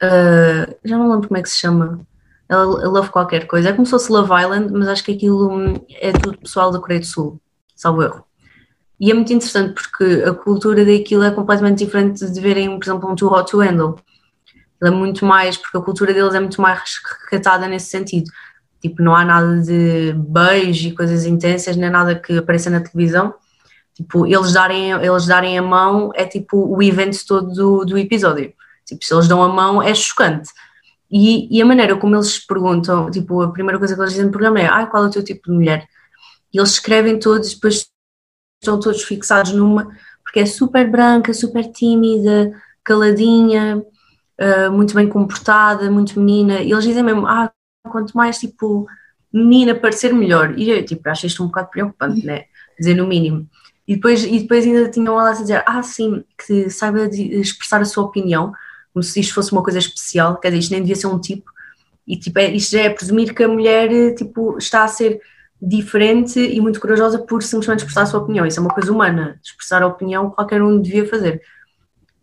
[SPEAKER 4] Uh, já não lembro como é que se chama. É Love qualquer coisa. É como se fosse Love Island, mas acho que aquilo é tudo pessoal da Coreia do Sul, salvo erro. E é muito interessante porque a cultura daquilo é completamente diferente de verem, por exemplo, um Too Hot to Handle. É muito mais, porque a cultura deles é muito mais recatada nesse sentido. Tipo, não há nada de beijo e coisas intensas, nem nada que apareça na televisão. Tipo, eles darem, eles darem a mão é tipo o evento todo do, do episódio. Tipo, se eles dão a mão é chocante. E, e, a maneira como eles perguntam, tipo, a primeira coisa que eles dizem no programa é ah, qual é o teu tipo de mulher? E eles escrevem todos, depois estão todos fixados numa, porque é super branca, super tímida, caladinha, uh, muito bem comportada, muito menina. E eles dizem mesmo, ah, quanto mais tipo menina parecer melhor. E eu tipo, acho isto um bocado preocupante, né? Dizer no mínimo. E depois, e depois ainda tinham ela a dizer, ah, sim, que saiba expressar a sua opinião como se isto fosse uma coisa especial, quer dizer, isto nem devia ser um tipo, e tipo, é, isto já é presumir que a mulher tipo, está a ser diferente e muito corajosa por simplesmente expressar a sua opinião, isso é uma coisa humana, expressar a opinião qualquer um devia fazer.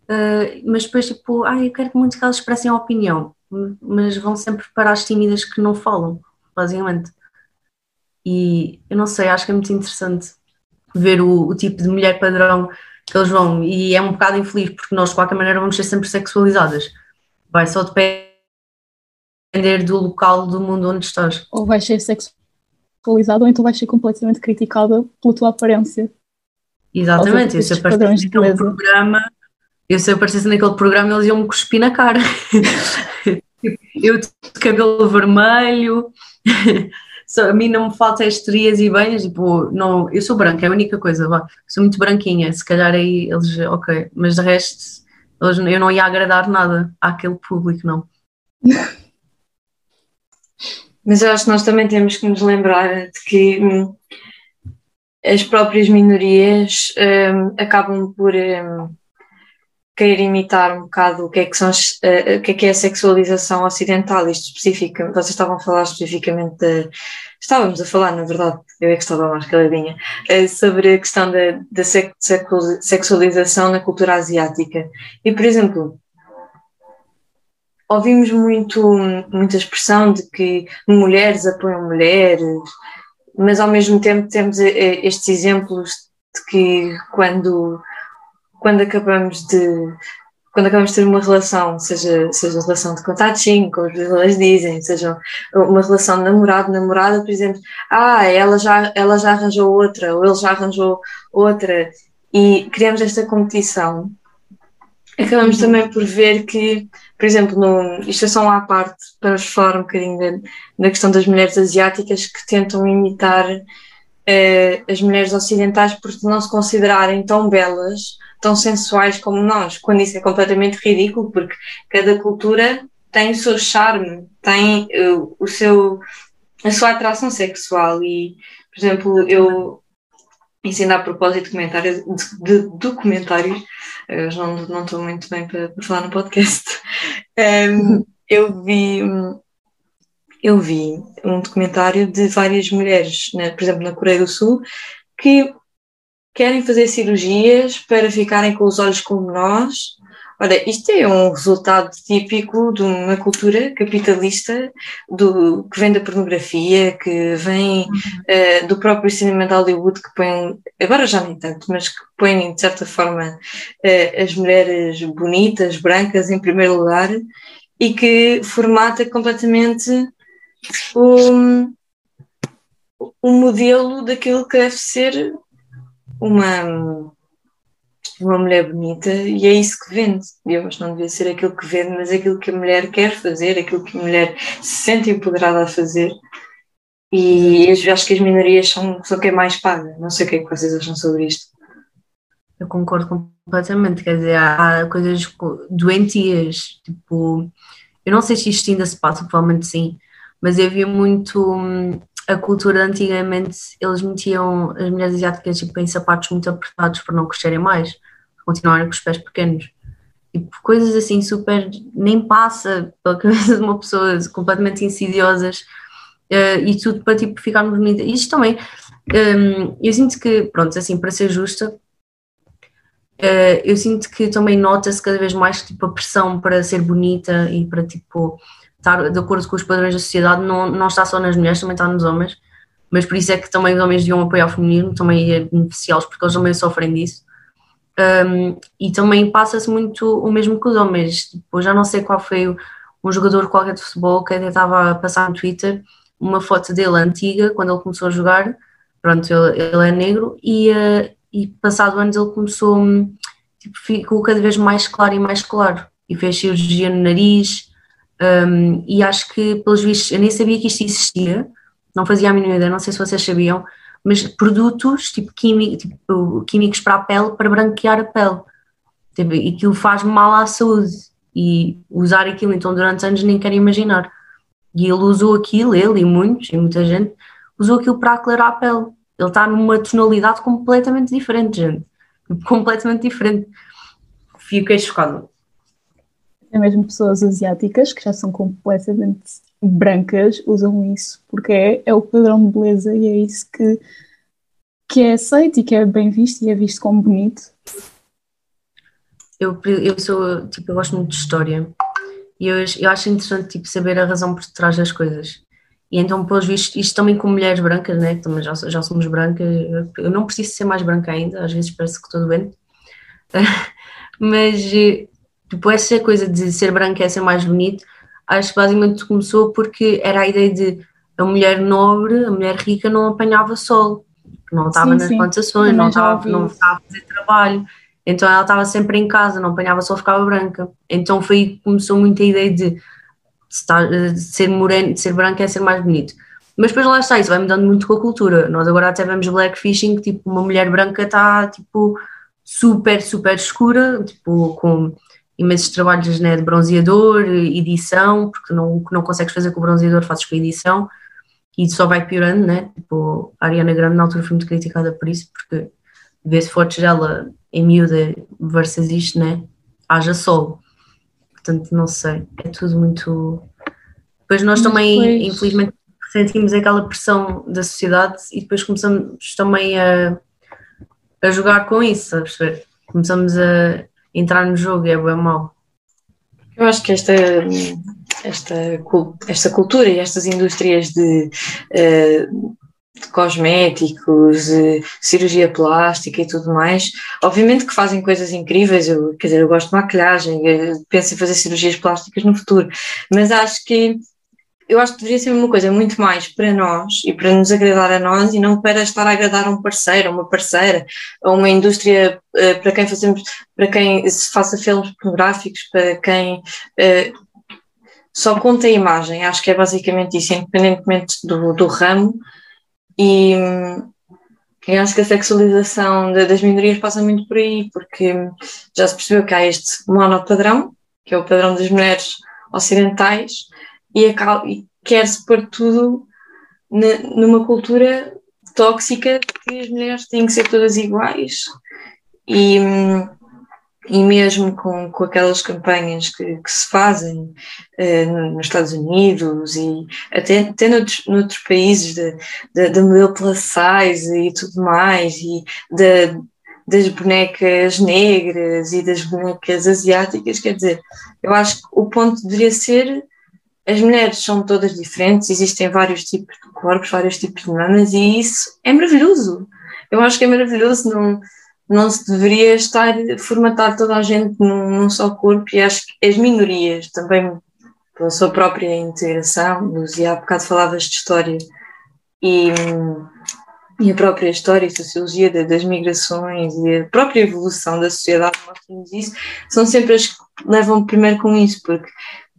[SPEAKER 4] Uh, mas depois, tipo, ah, eu quero muito que elas expressem a opinião, mas vão sempre para as tímidas que não falam, basicamente. E eu não sei, acho que é muito interessante ver o, o tipo de mulher padrão eles vão, e é um bocado infeliz, porque nós de qualquer maneira vamos ser sempre sexualizadas. Vai só depender do local do mundo onde estás.
[SPEAKER 2] Ou vais ser sexualizada ou então vais ser completamente criticada pela tua aparência.
[SPEAKER 4] Exatamente, eu se aparecesse naquele programa, eu se aparecesse naquele programa eles iam-me cuspir na cara. eu de cabelo vermelho, a mim não me falta estrias e banhas, tipo, não, eu sou branca, é a única coisa, vá, sou muito branquinha, se calhar aí eles, ok, mas de resto, eles, eu não ia agradar nada àquele público, não.
[SPEAKER 1] Mas eu acho que nós também temos que nos lembrar de que hum, as próprias minorias hum, acabam por hum, querer imitar um bocado o que é que, são, uh, o que, é, que é a sexualização ocidental, isto específico, vocês estavam a falar especificamente de, estávamos a falar, na verdade, eu é que estava mais caladinha, uh, sobre a questão da, da sexualização na cultura asiática. E, por exemplo, ouvimos muito, muita expressão de que mulheres apoiam mulheres, mas ao mesmo tempo temos eh, estes exemplos de que quando quando acabamos de quando acabamos de ter uma relação, seja, seja relação de contatinho, como elas dizem, seja uma relação de namorado, namorada, por exemplo, ah, ela já, ela já arranjou outra, ou ele já arranjou outra, e criamos esta competição, acabamos uhum. também por ver que, por exemplo, no, isto é só uma parte para falar um bocadinho da, da questão das mulheres asiáticas que tentam imitar eh, as mulheres ocidentais por não se considerarem tão belas tão sensuais como nós, quando isso é completamente ridículo, porque cada cultura tem o seu charme, tem uh, o seu, a sua atração sexual. E, por exemplo, eu ainda a propósito de, comentários, de, de documentários, eu não, não estou muito bem para, para falar no podcast, um, eu vi eu vi um documentário de várias mulheres, né, por exemplo, na Coreia do Sul, que querem fazer cirurgias para ficarem com os olhos como nós. Ora, isto é um resultado típico de uma cultura capitalista do, que vem da pornografia, que vem uh, do próprio cinema de Hollywood, que põe, agora já nem tanto, mas que põe de certa forma uh, as mulheres bonitas, brancas, em primeiro lugar, e que formata completamente o, o modelo daquilo que deve ser uma, uma mulher bonita e é isso que vende. Eu acho que não devia ser aquilo que vende, mas aquilo que a mulher quer fazer, aquilo que a mulher se sente empoderada a fazer. E eu acho que as minorias são, são quem mais paga. Não sei o que é que vocês acham sobre isto.
[SPEAKER 4] Eu concordo completamente, quer dizer, há coisas doentias, tipo, eu não sei se isto ainda se passa, provavelmente sim, mas eu vi muito hum, a cultura antigamente eles metiam as mulheres asiáticas tipo, em sapatos muito apertados para não crescerem mais, continuarem com os pés pequenos. Tipo, coisas assim super. nem passa pela cabeça de uma pessoa completamente insidiosas uh, e tudo para tipo, ficarmos bonitas. Isto também, um, eu sinto que, pronto, assim, para ser justa, uh, eu sinto que também nota-se cada vez mais tipo, a pressão para ser bonita e para tipo estar de acordo com os padrões da sociedade não, não está só nas mulheres, também está nos homens, mas por isso é que também os homens deviam apoiar o feminismo, também é beneficiá-los, porque eles também sofrem disso. Um, e também passa-se muito o mesmo que os homens. Tipo, já não sei qual foi um jogador qualquer de futebol que até estava a passar no Twitter uma foto dele antiga, quando ele começou a jogar. Pronto, ele, ele é negro e, uh, e passado anos ele começou, tipo, ficou cada vez mais claro e mais claro. E fez cirurgia no nariz, um, e acho que, pelos vistos, eu nem sabia que isto existia, não fazia a mínima ideia, não sei se vocês sabiam, mas produtos tipo, químico, tipo químicos para a pele para branquear a pele. Tipo, e aquilo faz mal à saúde. E usar aquilo então durante anos nem quero imaginar. E ele usou aquilo, ele e muitos, e muita gente, usou aquilo para aclarar a pele. Ele está numa tonalidade completamente diferente, gente. Completamente diferente. Fiquei chocado
[SPEAKER 2] até mesmo pessoas asiáticas que já são completamente brancas usam isso porque é, é o padrão de beleza e é isso que, que é aceito e que é bem visto e é visto como bonito.
[SPEAKER 4] Eu, eu sou, tipo, eu gosto muito de história e eu, eu acho interessante, tipo, saber a razão por trás das coisas. E então, pelos vistos, isto também com mulheres brancas, né, também já, já somos brancas, eu não preciso ser mais branca ainda, às vezes parece que estou doente, mas Tipo, essa coisa de ser branca é ser mais bonito, acho que basicamente começou porque era a ideia de a mulher nobre, a mulher rica não apanhava sol, não estava sim, nas sim. plantações, não estava, não estava a fazer trabalho, então ela estava sempre em casa, não apanhava sol, ficava branca. Então foi aí que começou muito a ideia de, estar, de ser moreno, de ser branca é ser mais bonito. Mas depois lá está, isso vai mudando muito com a cultura. Nós agora até vemos blackfishing, que tipo, uma mulher branca está tipo super, super escura, tipo, com imensos trabalhos né, de bronzeador, edição, porque não, não consegues fazer com o bronzeador, fazes com a edição, e só vai piorando, né? Tipo, a Ariana Grande na altura foi muito criticada por isso, porque vê-se fotos dela em miúda versus isto, né? Haja sol. Portanto, não sei, é tudo muito. Depois nós Mas também, depois... infelizmente, sentimos aquela pressão da sociedade e depois começamos também a, a jogar com isso, a perceber? Começamos a entrar no jogo é bem mau.
[SPEAKER 1] Eu acho que esta, esta, esta cultura e estas indústrias de, eh, de cosméticos, de cirurgia plástica e tudo mais, obviamente que fazem coisas incríveis, eu, quer dizer, eu gosto de maquilhagem, penso em fazer cirurgias plásticas no futuro, mas acho que eu acho que deveria ser uma coisa muito mais para nós e para nos agradar a nós e não para estar a agradar um parceiro, uma parceira, a uma indústria uh, para quem fazemos, para quem se faça filmes pornográficos, para quem uh, só conta a imagem. Acho que é basicamente isso, independentemente do, do ramo. E eu acho que a sexualização das minorias passa muito por aí, porque já se percebeu que há este monopadrão, que é o padrão das mulheres ocidentais, e, e quer-se pôr tudo na, numa cultura tóxica que as mulheres têm que ser todas iguais e, e mesmo com, com aquelas campanhas que, que se fazem uh, nos Estados Unidos e até, até noutros, noutros países da modelo plus size e tudo mais e das bonecas negras e das bonecas asiáticas, quer dizer, eu acho que o ponto deveria ser as mulheres são todas diferentes, existem vários tipos de corpos, vários tipos de mamas, e isso é maravilhoso. Eu acho que é maravilhoso, não, não se deveria estar formatar toda a gente num, num só corpo, e acho que as minorias também, pela sua própria integração, e há bocado falavas de história, e, e a própria história e sociologia das migrações e a própria evolução da sociedade, nós isso, são sempre as que levam primeiro com isso, porque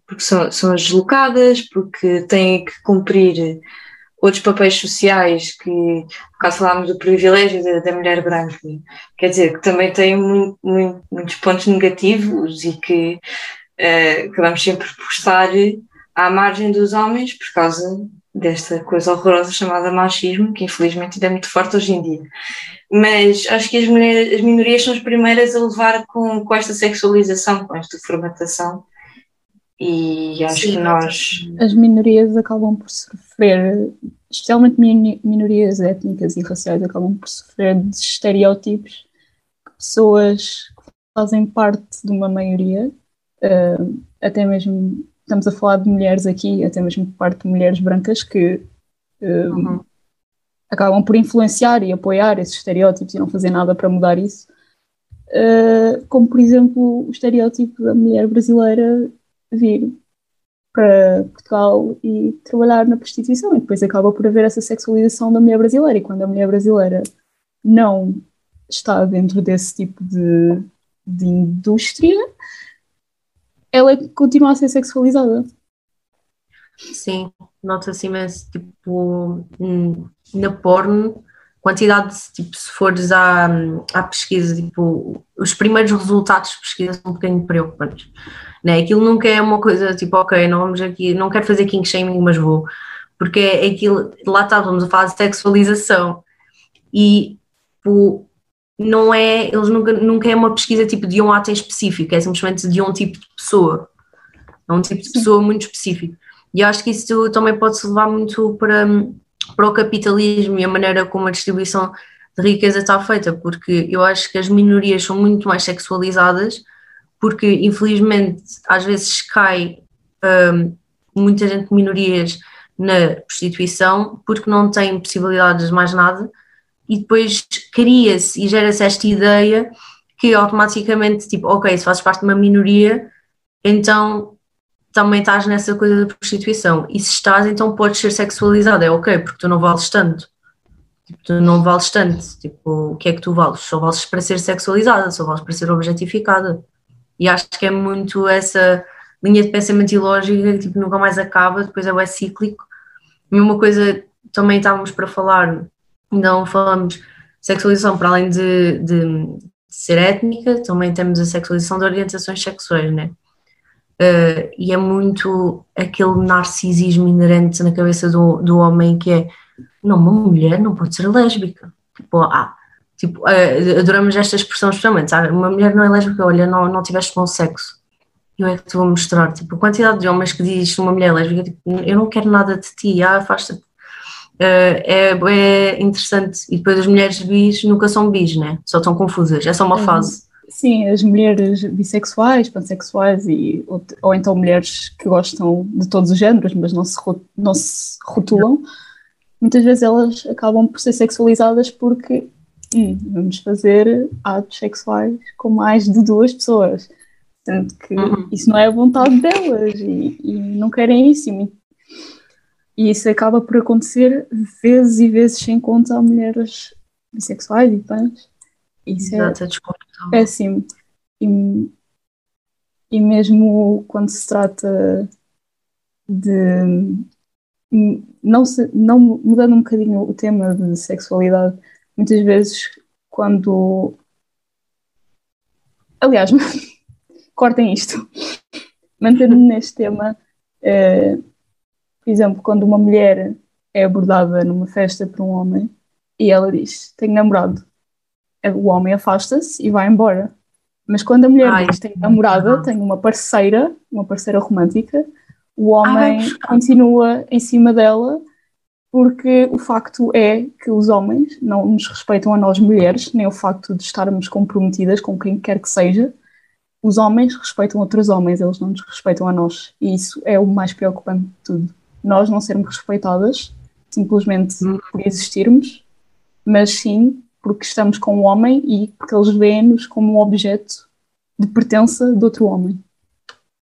[SPEAKER 1] porque são, são as deslocadas, porque têm que cumprir outros papéis sociais que, caso falámos do privilégio da, da, mulher branca, quer dizer, que também tem muito, muito, muitos pontos negativos e que uh, acabamos sempre por estar à margem dos homens por causa desta coisa horrorosa chamada machismo, que infelizmente ainda é muito forte hoje em dia. Mas acho que as, mulheres, as minorias são as primeiras a levar com, com esta sexualização, com esta formatação, e acho Sim, que nós.
[SPEAKER 2] As minorias acabam por sofrer, especialmente minorias étnicas e raciais, acabam por sofrer de estereótipos que pessoas que fazem parte de uma maioria, uh, até mesmo estamos a falar de mulheres aqui, até mesmo parte de mulheres brancas que uh, uhum. acabam por influenciar e apoiar esses estereótipos e não fazer nada para mudar isso. Uh, como por exemplo o estereótipo da mulher brasileira vir para Portugal e trabalhar na prostituição. E depois acaba por haver essa sexualização da mulher brasileira. E quando a mulher brasileira não está dentro desse tipo de, de indústria ela continua a ser sexualizada.
[SPEAKER 4] Sim, nota-se imenso, tipo, na porno, quantidade, tipo, se fores à, à pesquisa, tipo, os primeiros resultados de pesquisa são um bocadinho preocupantes né? Aquilo nunca é uma coisa tipo, ok, não vamos aqui, não quero fazer king shaming, mas vou, porque é aquilo, lá estávamos a falar de sexualização e tipo, não é, eles nunca, nunca é uma pesquisa tipo de um ato em específico, é simplesmente de um tipo de pessoa, é um tipo de pessoa muito específico. E acho que isso também pode-se levar muito para, para o capitalismo e a maneira como a distribuição de riqueza está feita, porque eu acho que as minorias são muito mais sexualizadas porque infelizmente às vezes cai um, muita gente de minorias na prostituição porque não tem possibilidades de mais nada e depois cria-se e gera-se esta ideia que automaticamente, tipo, ok, se fazes parte de uma minoria, então também estás nessa coisa da prostituição. E se estás, então podes ser sexualizada, é ok, porque tu não vales tanto. Tipo, tu não vales tanto. Tipo, o que é que tu vales? Só vales para ser sexualizada, só vales para ser objetificada. E acho que é muito essa linha de pensamento e lógica que tipo, nunca mais acaba, depois é, é cíclico. E uma coisa também estávamos para falar, não falamos sexualização para além de, de ser étnica, também temos a sexualização de orientações sexuais, né? Uh, e é muito aquele narcisismo inerente na cabeça do, do homem que é não, uma mulher não pode ser lésbica. Tipo, ah, tipo, uh, adoramos esta expressão especialmente, sabe? Uma mulher não é lésbica, olha, não, não tiveste bom sexo. Eu é que te vou mostrar, tipo, a quantidade de homens que diz uma mulher lésbica, tipo, eu não quero nada de ti, ah, afasta-te. Uh, é, é interessante. E depois as mulheres bis nunca são bis, né? Só estão confusas, é só uma uhum. fase.
[SPEAKER 5] Sim, as mulheres bissexuais, pansexuais e, ou, ou, então mulheres que gostam de todos os géneros, mas não se, não se rotulam, muitas vezes elas acabam por ser sexualizadas porque hum, vamos fazer atos sexuais com mais de duas pessoas. Sendo que uhum. isso não é a vontade delas e, e não querem isso. E, e, isso acaba por acontecer vezes e vezes sem conta a mulheres bissexuais e pans. Isso é é péssimo. E, e mesmo quando se trata de. Não, se, não mudando um bocadinho o tema de sexualidade, muitas vezes quando. Aliás, cortem isto. Mantendo-me neste tema, eh, por exemplo, quando uma mulher é abordada numa festa por um homem e ela diz: Tenho namorado o homem afasta-se e vai embora. Mas quando a mulher Ai, diz tem namorada, tem uma parceira, uma parceira romântica, o homem Ai, continua em cima dela porque o facto é que os homens não nos respeitam a nós mulheres, nem o facto de estarmos comprometidas com quem quer que seja. Os homens respeitam outros homens, eles não nos respeitam a nós. E isso é o mais preocupante de tudo. Nós não sermos respeitadas simplesmente hum. por existirmos, mas sim porque estamos com o homem e porque eles veem-nos como um objeto de pertença de outro homem.